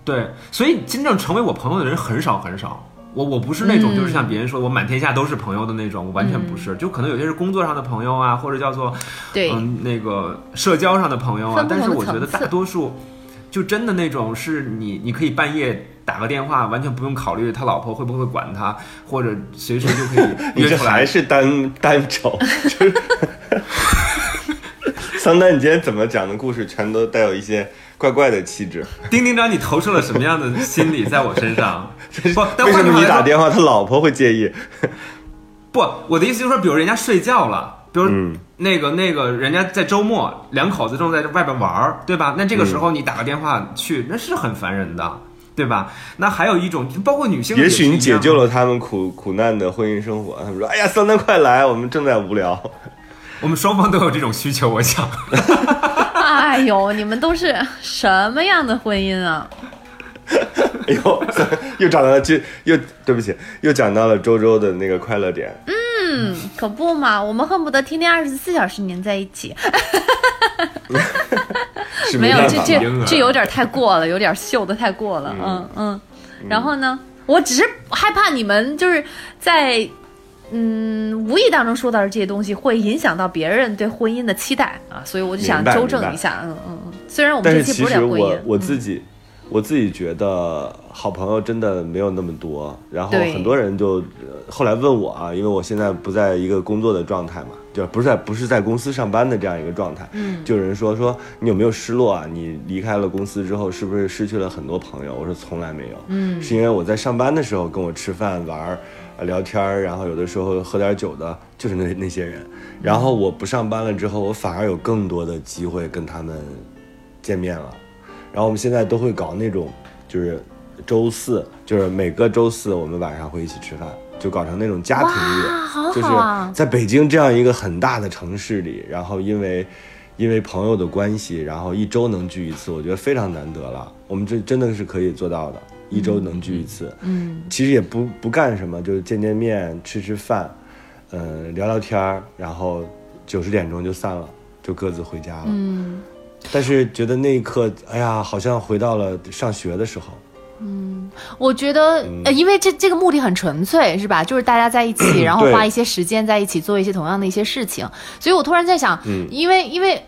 对，所以真正成为我朋友的人很少很少。我我不是那种嗯就是像别人说我满天下都是朋友的那种，我完全不是。就可能有些是工作上的朋友啊，或者叫做对，嗯那个社交上的朋友啊但是我觉得大多数就真的那种是你你可以半夜打个电话，完全不用考虑他老婆会不会管他，或者随时就可以你 这约出来。还是单单瞅，就是 桑丹，你今天怎么讲的故事全都带有一些怪怪的气质？丁丁章，你投射了什么样的心理在我身上？不，但为什么你打电话他老婆会介意？不，我的意思就是说，比如人家睡觉了，比如嗯那个、那个人家在周末两口子正在外边玩儿，对吧？那这个时候你打个电话去，那是很烦人的，对吧？那还有一种，包括女性，也许你解救了，他们苦苦难的婚姻生活。他们说：“哎呀，桑丹快来，我们正在无聊。我们双方都有这种需求，我想。哎呦，你们都是什么样的婚姻啊？哎呦，又讲到了，就又对不起，又讲到了周周的那个快乐点。嗯，可不嘛，我们恨不得天天二十四小时黏在一起。是没有，这这这有点太过了，有点秀的太过了。嗯。嗯，然后呢，我只是害怕你们就是在嗯无意当中说到的这些东西，会影响到别人对婚姻的期待啊，所以我就想纠正一下。嗯嗯嗯，虽然我们这期不是聊婚姻，我自己、我自己觉得好朋友真的没有那么多，然后很多人就呃后来问我啊，因为我现在不在一个工作的状态嘛，就不是在不是在公司上班的这样一个状态，嗯就有人说说你有没有失落啊？你离开了公司之后，是不是失去了很多朋友？我说从来没有，嗯是因为我在上班的时候跟我吃饭玩儿。呃聊天儿，然后有的时候喝点酒的，就是那那些人。然后我不上班了之后，我反而有更多的机会跟他们见面了。然后我们现在都会搞那种，就是周四，就是每个周四我们晚上会一起吃饭，就搞成那种家庭日。哇，好就是！在北京这样一个很大的城市里，然后因为因为朋友的关系，然后一周能聚一次，我觉得非常难得了。我们这真的是可以做到的，一周能聚一次。嗯其实也不不干什么，就是见见面、吃吃饭，嗯、聊聊天儿，然后九十点钟就散了，就各自回家了。嗯。但是觉得那一刻，哎呀，好像回到了上学的时候。我觉得，嗯呃，因为这这个目的很纯粹，是吧？就是大家在一起，然后花一些时间在一起做一些同样的一些事情。所以我突然在想，嗯因为因为。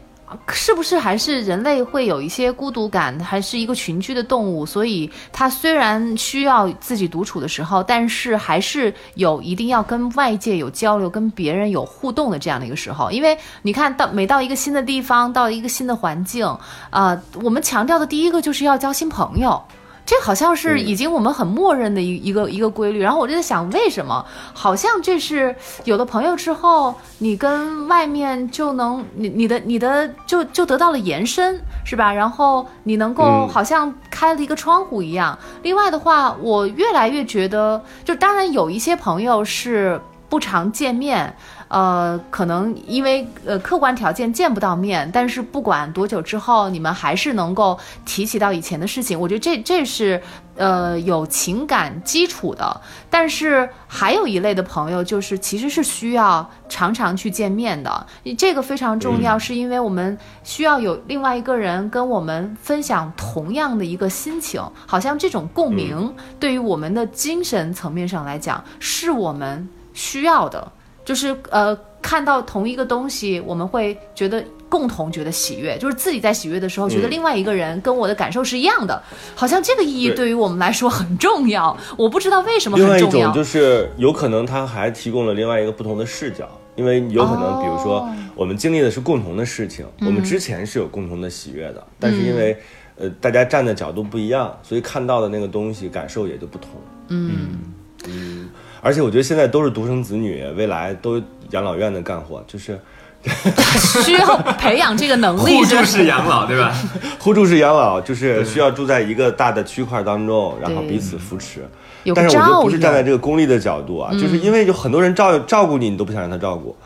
是不是还是人类会有一些孤独感，还是一个群居的动物？所以它虽然需要自己独处的时候，但是还是有一定要跟外界有交流、跟别人有互动的这样的一个时候。因为你看到每到一个新的地方，到一个新的环境，啊、我们强调的第一个就是要交新朋友。这好像是已经我们很默认的一一个一个规律，然后我就在想，为什么？好像这是有了朋友之后，你跟外面就能，你你的你的就就得到了延伸，是吧？然后你能够嗯好像开了一个窗户一样。另外的话，我越来越觉得，就当然有一些朋友是不常见面，呃，可能因为呃客观条件见不到面，但是不管多久之后，你们还是能够提起到以前的事情。我觉得这这是呃有情感基础的。但是还有一类的朋友，就是其实是需要常常去见面的。这个非常重要，是因为我们需要有另外一个人跟我们分享同样的一个心情，好像这种共鸣对于我们的精神层面上来讲，是我们需要的。就是呃，看到同一个东西，我们会觉得共同觉得喜悦，就是自己在喜悦的时候，觉得嗯另外一个人跟我的感受是一样的，好像这个意义对。对于我们来说很重要。我不知道为什么另外一种。就是有可能他还提供了另外一个不同的视角，因为有可能，比如说哦我们经历的是共同的事情，我们之前是有共同的喜悦的，但是因为呃大家站的角度不一样，所以看到的那个东西感受也就不同。嗯，嗯，而且我觉得现在都是独生子女，未来都养老院的干活，就是 需要培养这个能力，互助式养老，对吧？互助式养老，就是需要住在一个大的区块当中，然后彼此扶持。但是我觉得不是站在。这个功利的角度啊，就是因为有很多人照照顾你，你都不想让他照顾，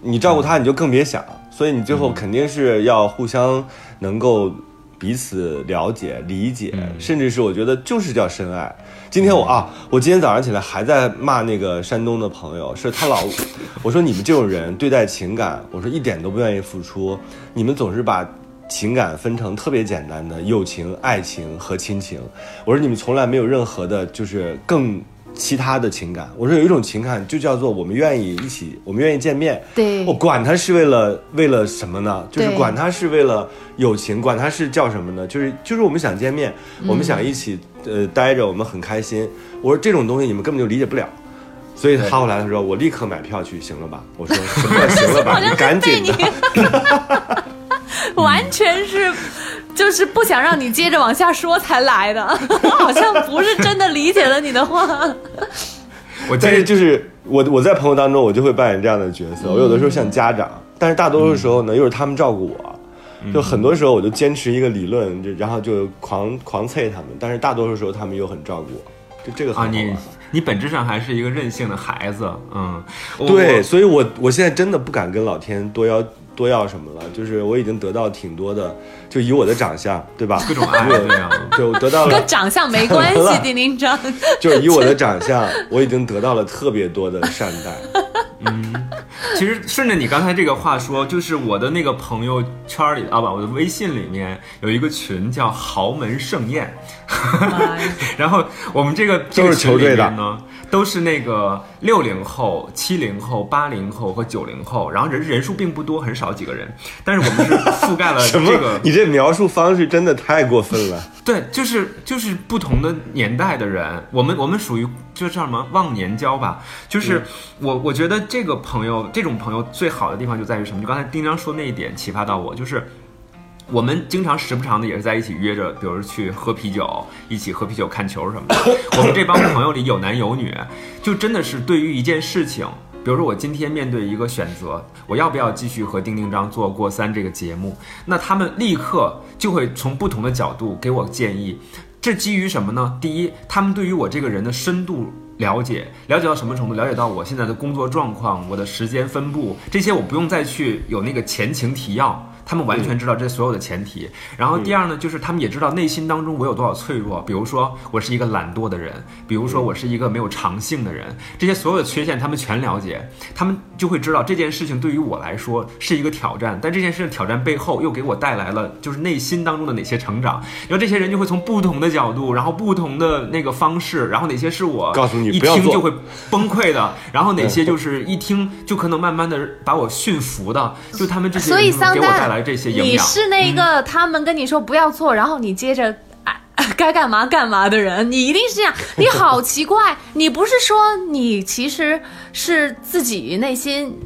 你照顾他你就更别想，所以你最后肯定是要互相能够彼此了解、理解，甚至是我觉得就是叫深爱。今天我啊，我今天早上起来还在骂那个山东的朋友，是他老，我说你们这种人对待情感，我说一点都不愿意付出，你们总是把情感分成特别简单的友情、爱情和亲情。我说你们从来没有任何的，就是更其他的情感。我说有一种情感就叫做我们愿意一起，我们愿意见面。对我管他是为了为了什么呢？就是管他是为了友情，管他是叫什么呢？就是就是我们想见面，我们想一起呃待着，我们很开心。我说这种东西你们根本就理解不了。所以他后来他说我立刻买票去，行了吧？我说什么行了吧？你赶紧的。，完全是，就是不想让你接着往下说才来的，好像不是真的理解了你的话。我但是就是我我在朋友当中，我就会扮演这样的角色。我有的时候像家长，但是大多数时候呢，又是他们照顾我。就很多时候我就坚持一个理论，就然后就狂狂啐他们，但是大多数时候他们又很照顾我，就这个很啊，好玩。你你本质上还是一个任性的孩子，嗯，对，所以我我现在真的不敢跟老天多要多要什么了，就是我已经得到挺多的，就以我的长相，对吧？各种爱对对啊。对，我得到了，跟长相没关系，丁丁张。就是以我的长相，我已经得到了特别多的善待。其实顺着你刚才这个话说，就是我的那个朋友圈里啊不，我的微信里面有一个群叫豪门盛宴，然后我们这个这都个群里是球队的面呢，都是那个六零后、七零后、八零后和九零后，然后人人数并不多，很少几个人，但是我们是覆盖了？这个你这描述方式真的太过分了。对，就是就是不同的年代的人，我们我们属于就叫什么忘年交吧。就是我我觉得这个朋友，这种朋友最好的地方就在于什么？就刚才丁章说那一点启发到我，就是。我们经常时不常的也是在一起约着，比如去喝啤酒，一起喝啤酒看球什么的。我们这帮朋友里有男有女，就真的是对于一件事情，比如说我今天面对一个选择，我要不要继续和丁丁张做过三这个节目？那他们立刻就会从不同的角度给我建议。这基于什么呢？第一，他们对于我这个人的深度了解，了解到什么程度？了解到我现在的工作状况、我的时间分布，这些我不用再去有那个前情提要。他们完全知道这所有的前提，然后第二呢，就是他们也知道内心当中我有多少脆弱，比如说我是一个懒惰的人，比如说我是一个没有长性的人，这些所有的缺陷他们全了解，他们就会知道这件事情对于我来说是一个挑战，但这件事情挑战背后又给我带来了就是内心当中的哪些成长，然后这些人就会从不同的角度，然后不同的那个方式，然后哪些是我告诉你一不要做。听就会崩溃的，然后哪些就是一听就可能慢慢的把我驯服的，就他们这些人给我带来这些营你。是那个他们跟你说不要做，然后你接着。啊 该干嘛干嘛的人，你一定是这样。你好奇怪，你不是说你其实是自己内心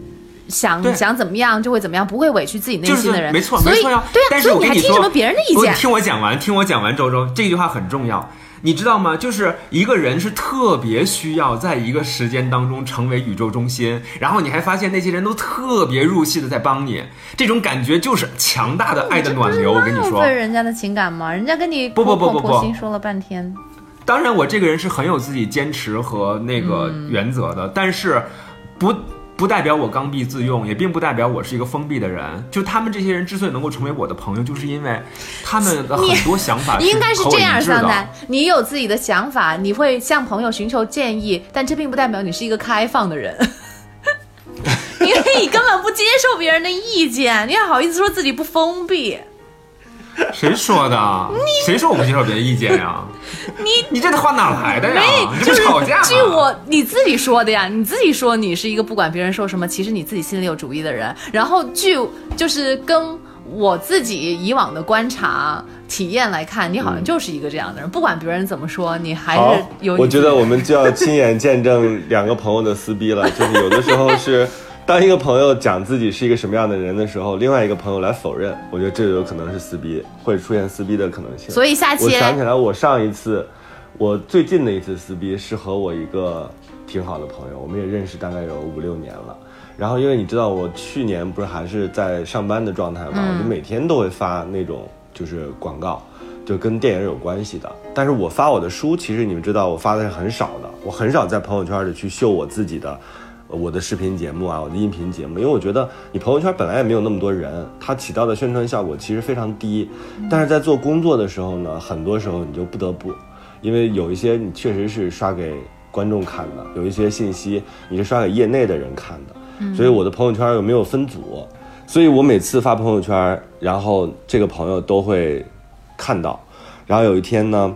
想想怎么样就会怎么样，不会委屈自己内心的人。没错，所以没错呀。对啊，但是所以你还听什么别人的意见？不听我讲完，听我讲完，周周这句话很重要。你知道吗？就是一个人是特别需要在一个时间当中成为宇宙中心，然后你还发现那些人都特别入戏的在帮你，这种感觉就是强大的爱的暖流。我跟你浪说，费人家的情感吗？人家跟你不不不不不婆心说了半天，当然我这个人是很有自己坚持和那个原则的，但是不。不代表我刚愎自用，也并不代表我是一个封闭的人。就他们这些人之所以能够成为我的朋友，就是因为他们的很多想法 应该是这样，桑丹，你有自己的想法，你会向朋友寻求建议，但这并不代表你是一个开放的人，因 为 你根本不接受别人的意见，你还好意思说自己不封闭？谁说的？谁说我不接受别人意见呀？你你这话哪来的呀？没，你这就是吵架？据我你自己说的呀，你自己说你是一个不管别人说什么，其实你自己心里有主意的人。然后据就是跟我自己以往的观察体验来看，你好像就是一个这样的人，不管别人怎么说，你还是有，我觉得我们就要亲眼见证两个朋友的撕逼了。就是有的时候是，当一个朋友讲自己是一个什么样的人的时候，另外一个朋友来否认，我觉得这有可能是撕逼，会出现撕逼的可能性。所以下期我想起来，我上一次，我最近的一次撕逼是和我一个挺好的朋友，我们也认识大概有五六年了。然后因为你知道，我去年不是还是在上班的状态嘛，我就每天都会发那种就是广告。就跟电影有关系的，但是我发我的书，其实你们知道，我发的是很少的，我很少在朋友圈里去秀我自己的，呃我的视频节目啊，我的音频节目，因为我觉得你朋友圈本来也没有那么多人，它起到的宣传效果其实非常低。但是在做工作的时候呢，很多时候你就不得不，因为有一些你确实是刷给观众看的，有一些信息你是刷给业内的人看的，所以我的朋友圈又没有分组？所以我每次发朋友圈，然后这个朋友都会看到，然后有一天呢，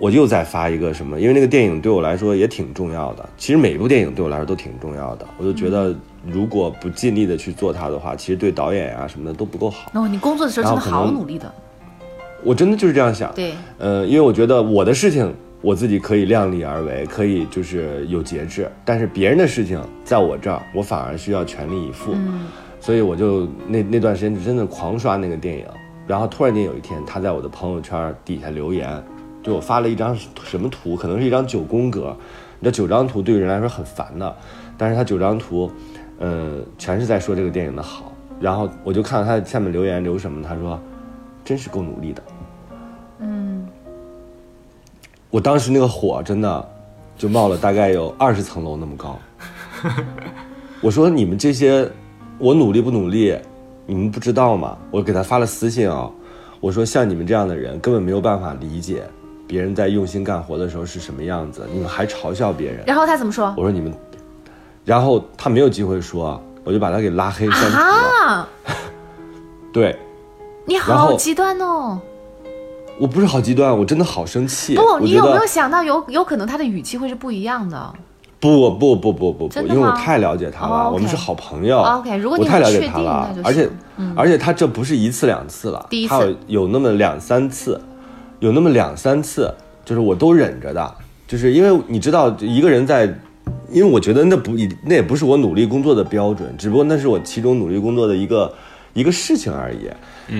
我又再发一个什么，因为那个电影对我来说也挺重要的。其实每一部电影对我来说都挺重要的，我就觉得如果不尽力的去做它的话，其实对导演啊什么的都不够好。哦，你工作的时候真的好努力的，我真的就是这样想。对，呃，因为我觉得我的事情我自己可以量力而为，可以就是有节制，但是别人的事情在我这儿，我反而需要全力以赴。嗯所以我就那那段时间就真的狂刷那个电影，然后突然间有一天，他在我的朋友圈底下留言，就我发了一张什么图，可能是一张九宫格，你知道九张图对于人来说很烦的，但是他九张图，呃，全是在说这个电影的好，然后我就看到他下面留言留什么，他说，真是够努力的，嗯，我当时那个火真的就冒了大概有二十层楼那么高。我说你们这些，我努力不努力，你们不知道吗？我给他发了私信啊、我说像你们这样的人根本没有办法理解别人在用心干活的时候是什么样子，你们还嘲笑别人。然后他怎么说？我说你们，然后他没有机会说，我就把他给拉黑删除了。啊，对你好极端哦！我不是好极端，我真的好生气。不，你有没有想到有有可能他的语气会是不一样的？不不不不不不，因为我太了解他了，我们是好朋友。OK，如果你我太了解他了，而且、而且他这不是一次两次了，第一次他有有那么两三次，有那么两三次，就是我都忍着的，就是因为你知道一个人在，因为我觉得那不那也不是我努力工作的标准，只不过那是我其中努力工作的一个一个事情而已。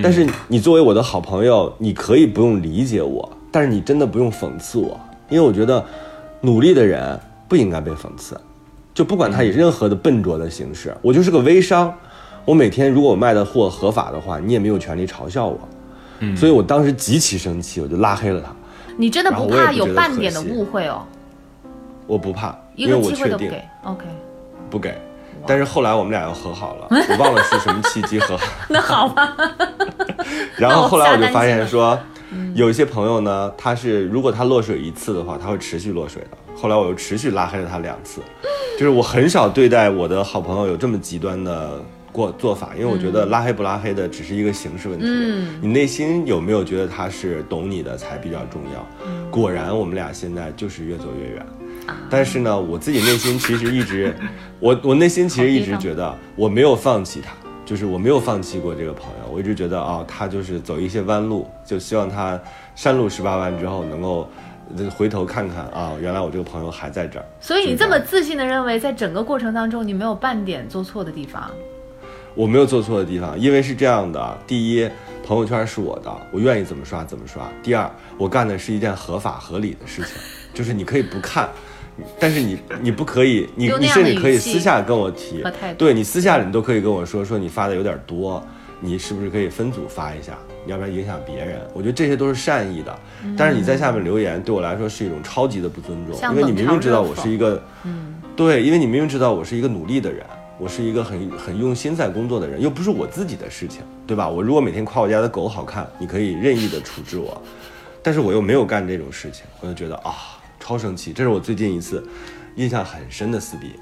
但是你作为我的好朋友，你可以不用理解我，但是你真的不用讽刺我，因为我觉得努力的人不应该被讽刺。就不管他以任何的笨拙的形式，我就是个微商，我每天如果我卖的货合法的话，你也没有权利嘲笑我。所以我当时极其生气，我就拉黑了他。你真的不怕有半点的误会哦？我不怕，一个因为我确定机会都不给。OK，不给。但是后来我们俩又和好了，我忘了是什么契机和好。那好吧。然后后来我就发现说，有一些朋友呢，他是如果他落水一次的话，他会持续落水的。后来我又持续拉黑了他两次，就是我很少对待我的好朋友有这么极端的过做法，因为我觉得拉黑不拉黑的只是一个形式问题，嗯你内心有没有觉得他是懂你的才比较重要。果然，我们俩现在就是越走越远。但是呢，我自己内心其实一直，我我内心其实一直觉得我没有放弃他，就是我没有放弃过这个朋友，我一直觉得啊、他就是走一些弯路，就希望他山路十八弯之后能够呃回头看看啊，原来我这个朋友还在这儿。所以你这么自信的认为，在整个过程当中，你没有半点做错的地方。我没有做错的地方，因为是这样的：第一，朋友圈是我的，我愿意怎么刷怎么刷；第二，我干的是一件合法合理的事情，就是你可以不看，但是你你不可以，你你甚至可以私下跟我提。对你私下里你都可以跟我说说你发的有点多，你是不是可以分组发一下？你要不然影响别人。我觉得这些都是善意的，但是你在下面留言对我来说是一种超级的不尊重，因为你明明知道我是一个，嗯，对，因为你明明知道我是一个努力的人，我是一个很很用心在工作的人，又不是我自己的事情，对吧？我如果每天夸我家的狗好看，你可以任意的处置我，但是我又没有干这种事情，我就觉得啊，超生气。这是我最近一次印象很深的撕逼。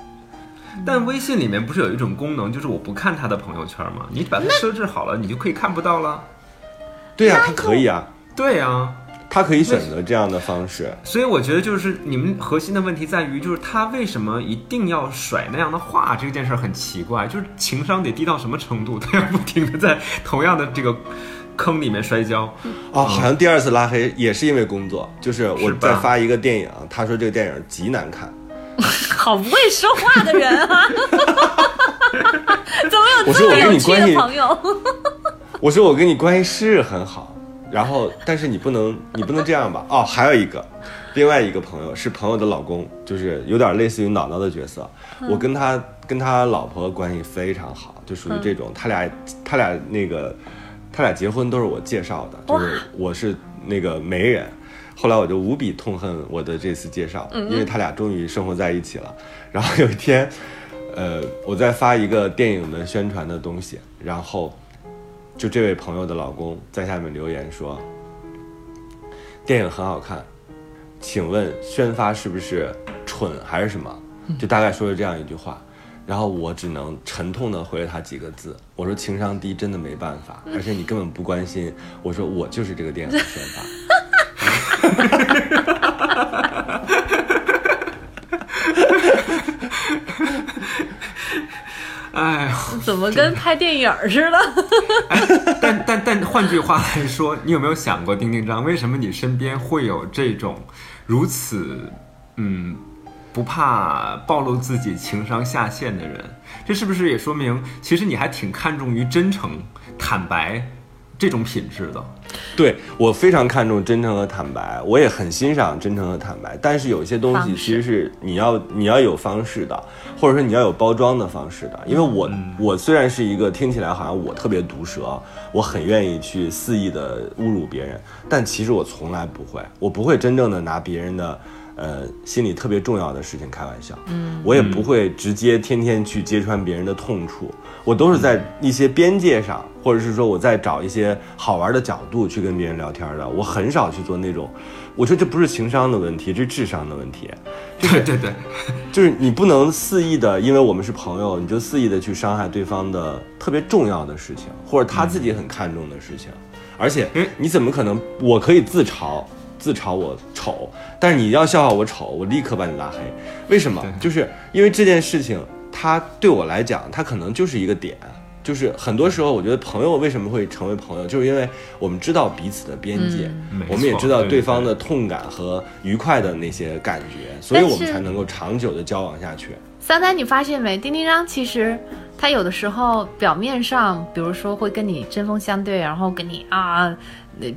但微信里面不是有一种功能，就是我不看他的朋友圈吗？你把它设置好了，你就可以看不到了。对呀、他可以啊，对呀、他可以选择这样的方式。所以我觉得就是你们核心的问题在于，就是他为什么一定要甩那样的话，这件事儿很奇怪，就是情商得低到什么程度，他要不停的在 同样的这个坑里面摔跤。哦，好像第二次拉黑也是因为工作，就是我在发一个电影，他说这个电影极难看，好不会说话的人啊！怎么有这么有趣的朋友？我说我跟你关系是很好，然后但是你不能你不能这样吧？哦，还有一个，另外一个朋友是朋友的老公，就是有点类似于姥姥的角色。我跟他跟他老婆关系非常好，就属于这种，他俩他俩那个他俩结婚都是我介绍的，就是我是那个媒人。后来我就无比痛恨我的这次介绍，因为他俩终于生活在一起了。然后有一天，呃，我在发一个电影的宣传的东西，然后就这位朋友的老公在下面留言说，电影很好看，请问宣发是不是蠢还是什么？就大概说了这样一句话。然后我只能沉痛的回了他几个字，我说情商低真的没办法，而且你根本不关心。我说我就是这个电影的宣发。哎呀，怎么跟拍电影似的？但但但换句话来说，你有没有想过，丁丁张，为什么你身边会有这种如此嗯不怕暴露自己情商下限的人？这是不是也说明，其实你还挺看重于真诚、坦白这种品质的？对我非常看重真诚和坦白，我也很欣赏真诚和坦白。但是有些东西其实是你要你要有方式的，或者说你要有包装的方式的。因为我、我虽然是一个听起来好像我特别毒舌，我很愿意去肆意的侮辱别人，但其实我从来不会，我不会真正的拿别人的。呃心里特别重要的事情开玩笑。嗯，我也不会直接天天去揭穿别人的痛处，我都是在一些边界上，或者是说我在找一些好玩的角度去跟别人聊天的。我很少去做那种，我觉得这不是情商的问题，这是智商的问题。对 对对，就是你不能肆意的，因为我们是朋友，你就肆意的去伤害对方的特别重要的事情，或者他自己很看重的事情。而且嗯，你怎么可能？我可以自嘲，自嘲我丑，但是你要笑话我丑，我立刻把你拉黑。为什么？就是因为这件事情，它对我来讲，它可能就是一个点。就是很多时候，我觉得朋友为什么会成为朋友，就是因为我们知道彼此的边界，没我们也知道对对方的痛感和愉快的那些感觉，所以我们才能够长久的交往下去。三三，你发现没？丁丁张其实他有的时候表面上，比如说会跟你针锋相对，然后跟你啊，那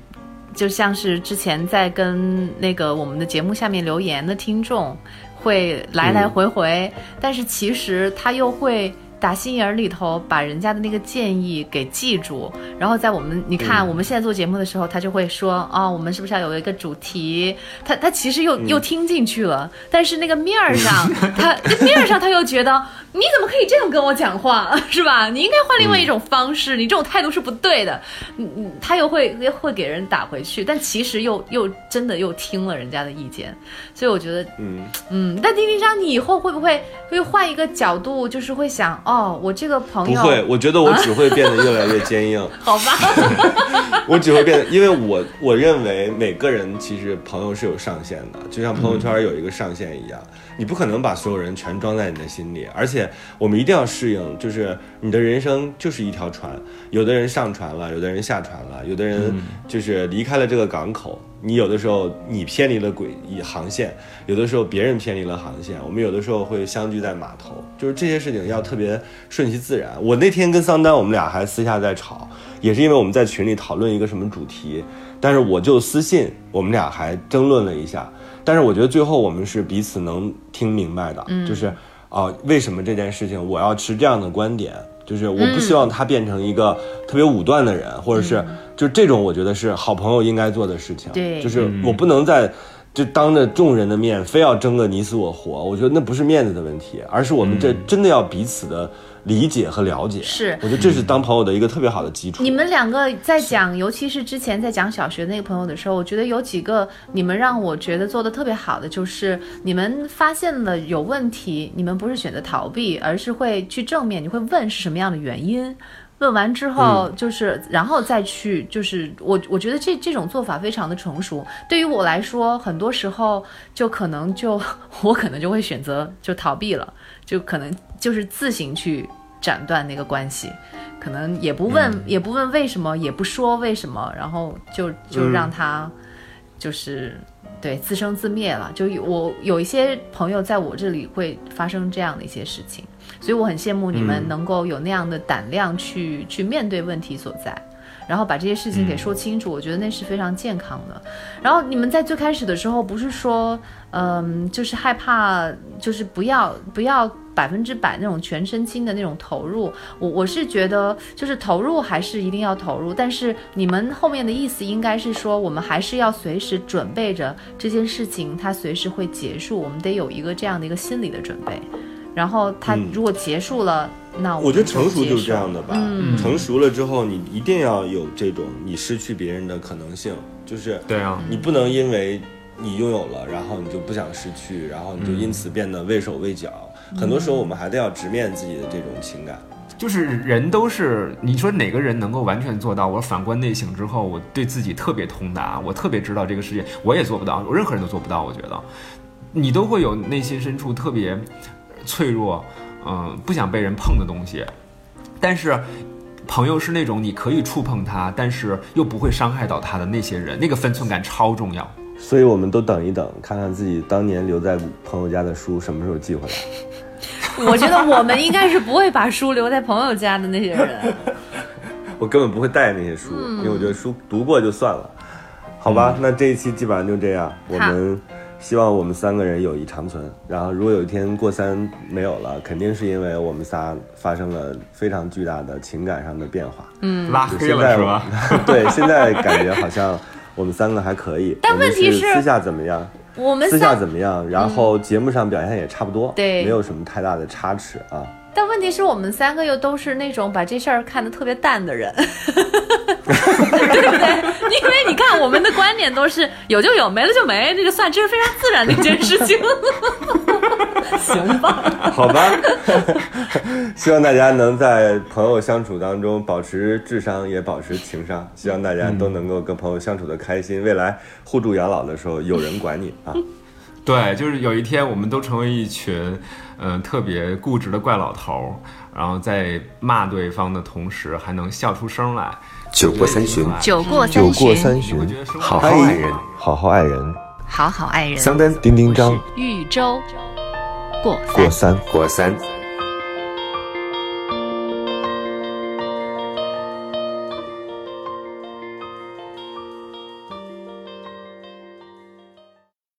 就像是之前在跟那个我们的节目下面留言的听众会来来回回，但是其实他又会。打心眼儿里头把人家的那个建议给记住，然后在我们你看我们现在做节目的时候，他就会说啊、我们是不是要有一个主题？他他其实又、又听进去了，但是那个面儿上，他面儿上他又觉得你怎么可以这样跟我讲话，是吧？你应该换另外一种方式，你这种态度是不对的。嗯嗯，他又会又会给人打回去，但其实又又真的又听了人家的意见，所以我觉得嗯，嗯，但丁丁张，你以后会不会会换一个角度，就是会想，哦，我这个朋友不会，我觉得我只会变得越来越坚硬。好吧？我只会变得，因为我我认为每个人其实朋友是有上限的，就像朋友圈有一个上限一样，你不可能把所有人全装在你的心里，而且我们一定要适应，就是你的人生就是一条船，有的人上船了，有的人下船了，有的人就是离开了这个港口。你有的时候你偏离了轨以航线，有的时候别人偏离了航线，我们有的时候会相聚在码头，就是这些事情要特别顺其自然。我那天跟桑丹，我们俩还私下在吵，也是因为我们在群里讨论一个什么主题，但是我就私信，我们俩还争论了一下，但是我觉得最后我们是彼此能听明白的，就是啊、为什么这件事情我要持这样的观点，就是我不希望他变成一个特别武断的人，或者是就这种我觉得是好朋友应该做的事情，对。就是我不能在。就当着众人的面，非要争个你死我活，我觉得那不是面子的问题，而是我们这真的要彼此的理解和了解。是我觉得这是当朋友的一个特别好的基础。你们两个在讲，尤其是之前在讲小学那个朋友的时候，我觉得有几个你们让我觉得做的特别好的，就是你们发现了有问题，你们不是选择逃避，而是会去正面，你会问是什么样的原因。问完之后，就是、然后再去，就是我我觉得这这种做法非常的成熟。对于我来说，很多时候就可能就 我可能就会选择就逃避了，就可能就是自行去斩断那个关系。可能也不问，也不问为什么，也不说为什么，然后就就让他就是、对自生自灭了。就有我有一些朋友在我这里会发生这样的一些事情，所以我很羡慕你们能够有那样的胆量去、去面对问题所在。然后把这些事情给说清楚，我觉得那是非常健康的。然后你们在最开始的时候不是说，嗯，就是害怕，就是不要不要百分之百那种全身心的那种投入。我我是觉得，就是投入还是一定要投入，但是你们后面的意思应该是说，我们还是要随时准备着这件事情它随时会结束，我们得有一个这样的一个心理的准备。然后它嗯如果结束了，那我觉得成熟就就是这样的吧。嗯成熟了之后，你一定要有这种你失去别人的可能性，就是对啊，你不能因为你拥有了，然后你就不想失去，然后你就因此变得畏手畏脚。很多时候，我们还得要直面自己的这种情感。就是人都是，你说哪个人能够完全做到？我反观内省之后，我对自己特别通达，我特别知道这个世界，我也做不到，我任何人都做不到。我觉得，你都会有内心深处特别脆弱，嗯、不想被人碰的东西，但是。朋友是那种你可以触碰他，但是又不会伤害到他的那些人，那个分寸感超重要。所以，我们都等一等，看看自己当年留在朋友家的书什么时候寄回来。我觉得我们应该是不会把书留在朋友家的那些人。我根本不会带那些书，因为我觉得书读过就算了。好吧，那这一期基本上就这样。我们希望我们三个人友谊长存。然后，如果有一天过三没有了，肯定是因为我们仨发生了非常巨大的情感上的变化。拉黑了就现在是吧？对，现在感觉好像我们三个还可以。但我们问题是私下怎么样？我们私下怎么样，然后节目上表现也差不多，对没有什么太大的差池啊。但问题是我们三个又都是那种把这事儿看得特别淡的人，对不对？因为你看我们的观点都是有就有，没了就没，这个算这是非常自然的一件事情。行吧，好吧，希望大家能在朋友相处当中保持智商，也保持情商。希望大家都能够跟朋友相处的开心，未来互助养老的时候有人管你啊。对，就是有一天我们都成为一群，嗯、特别固执的怪老头儿，然后在骂对方的同时还能笑出声来。酒过三巡，酒过酒过三巡好好爱人。好好爱人。好好爱人，桑丹丁丁张豫州过过三。过三。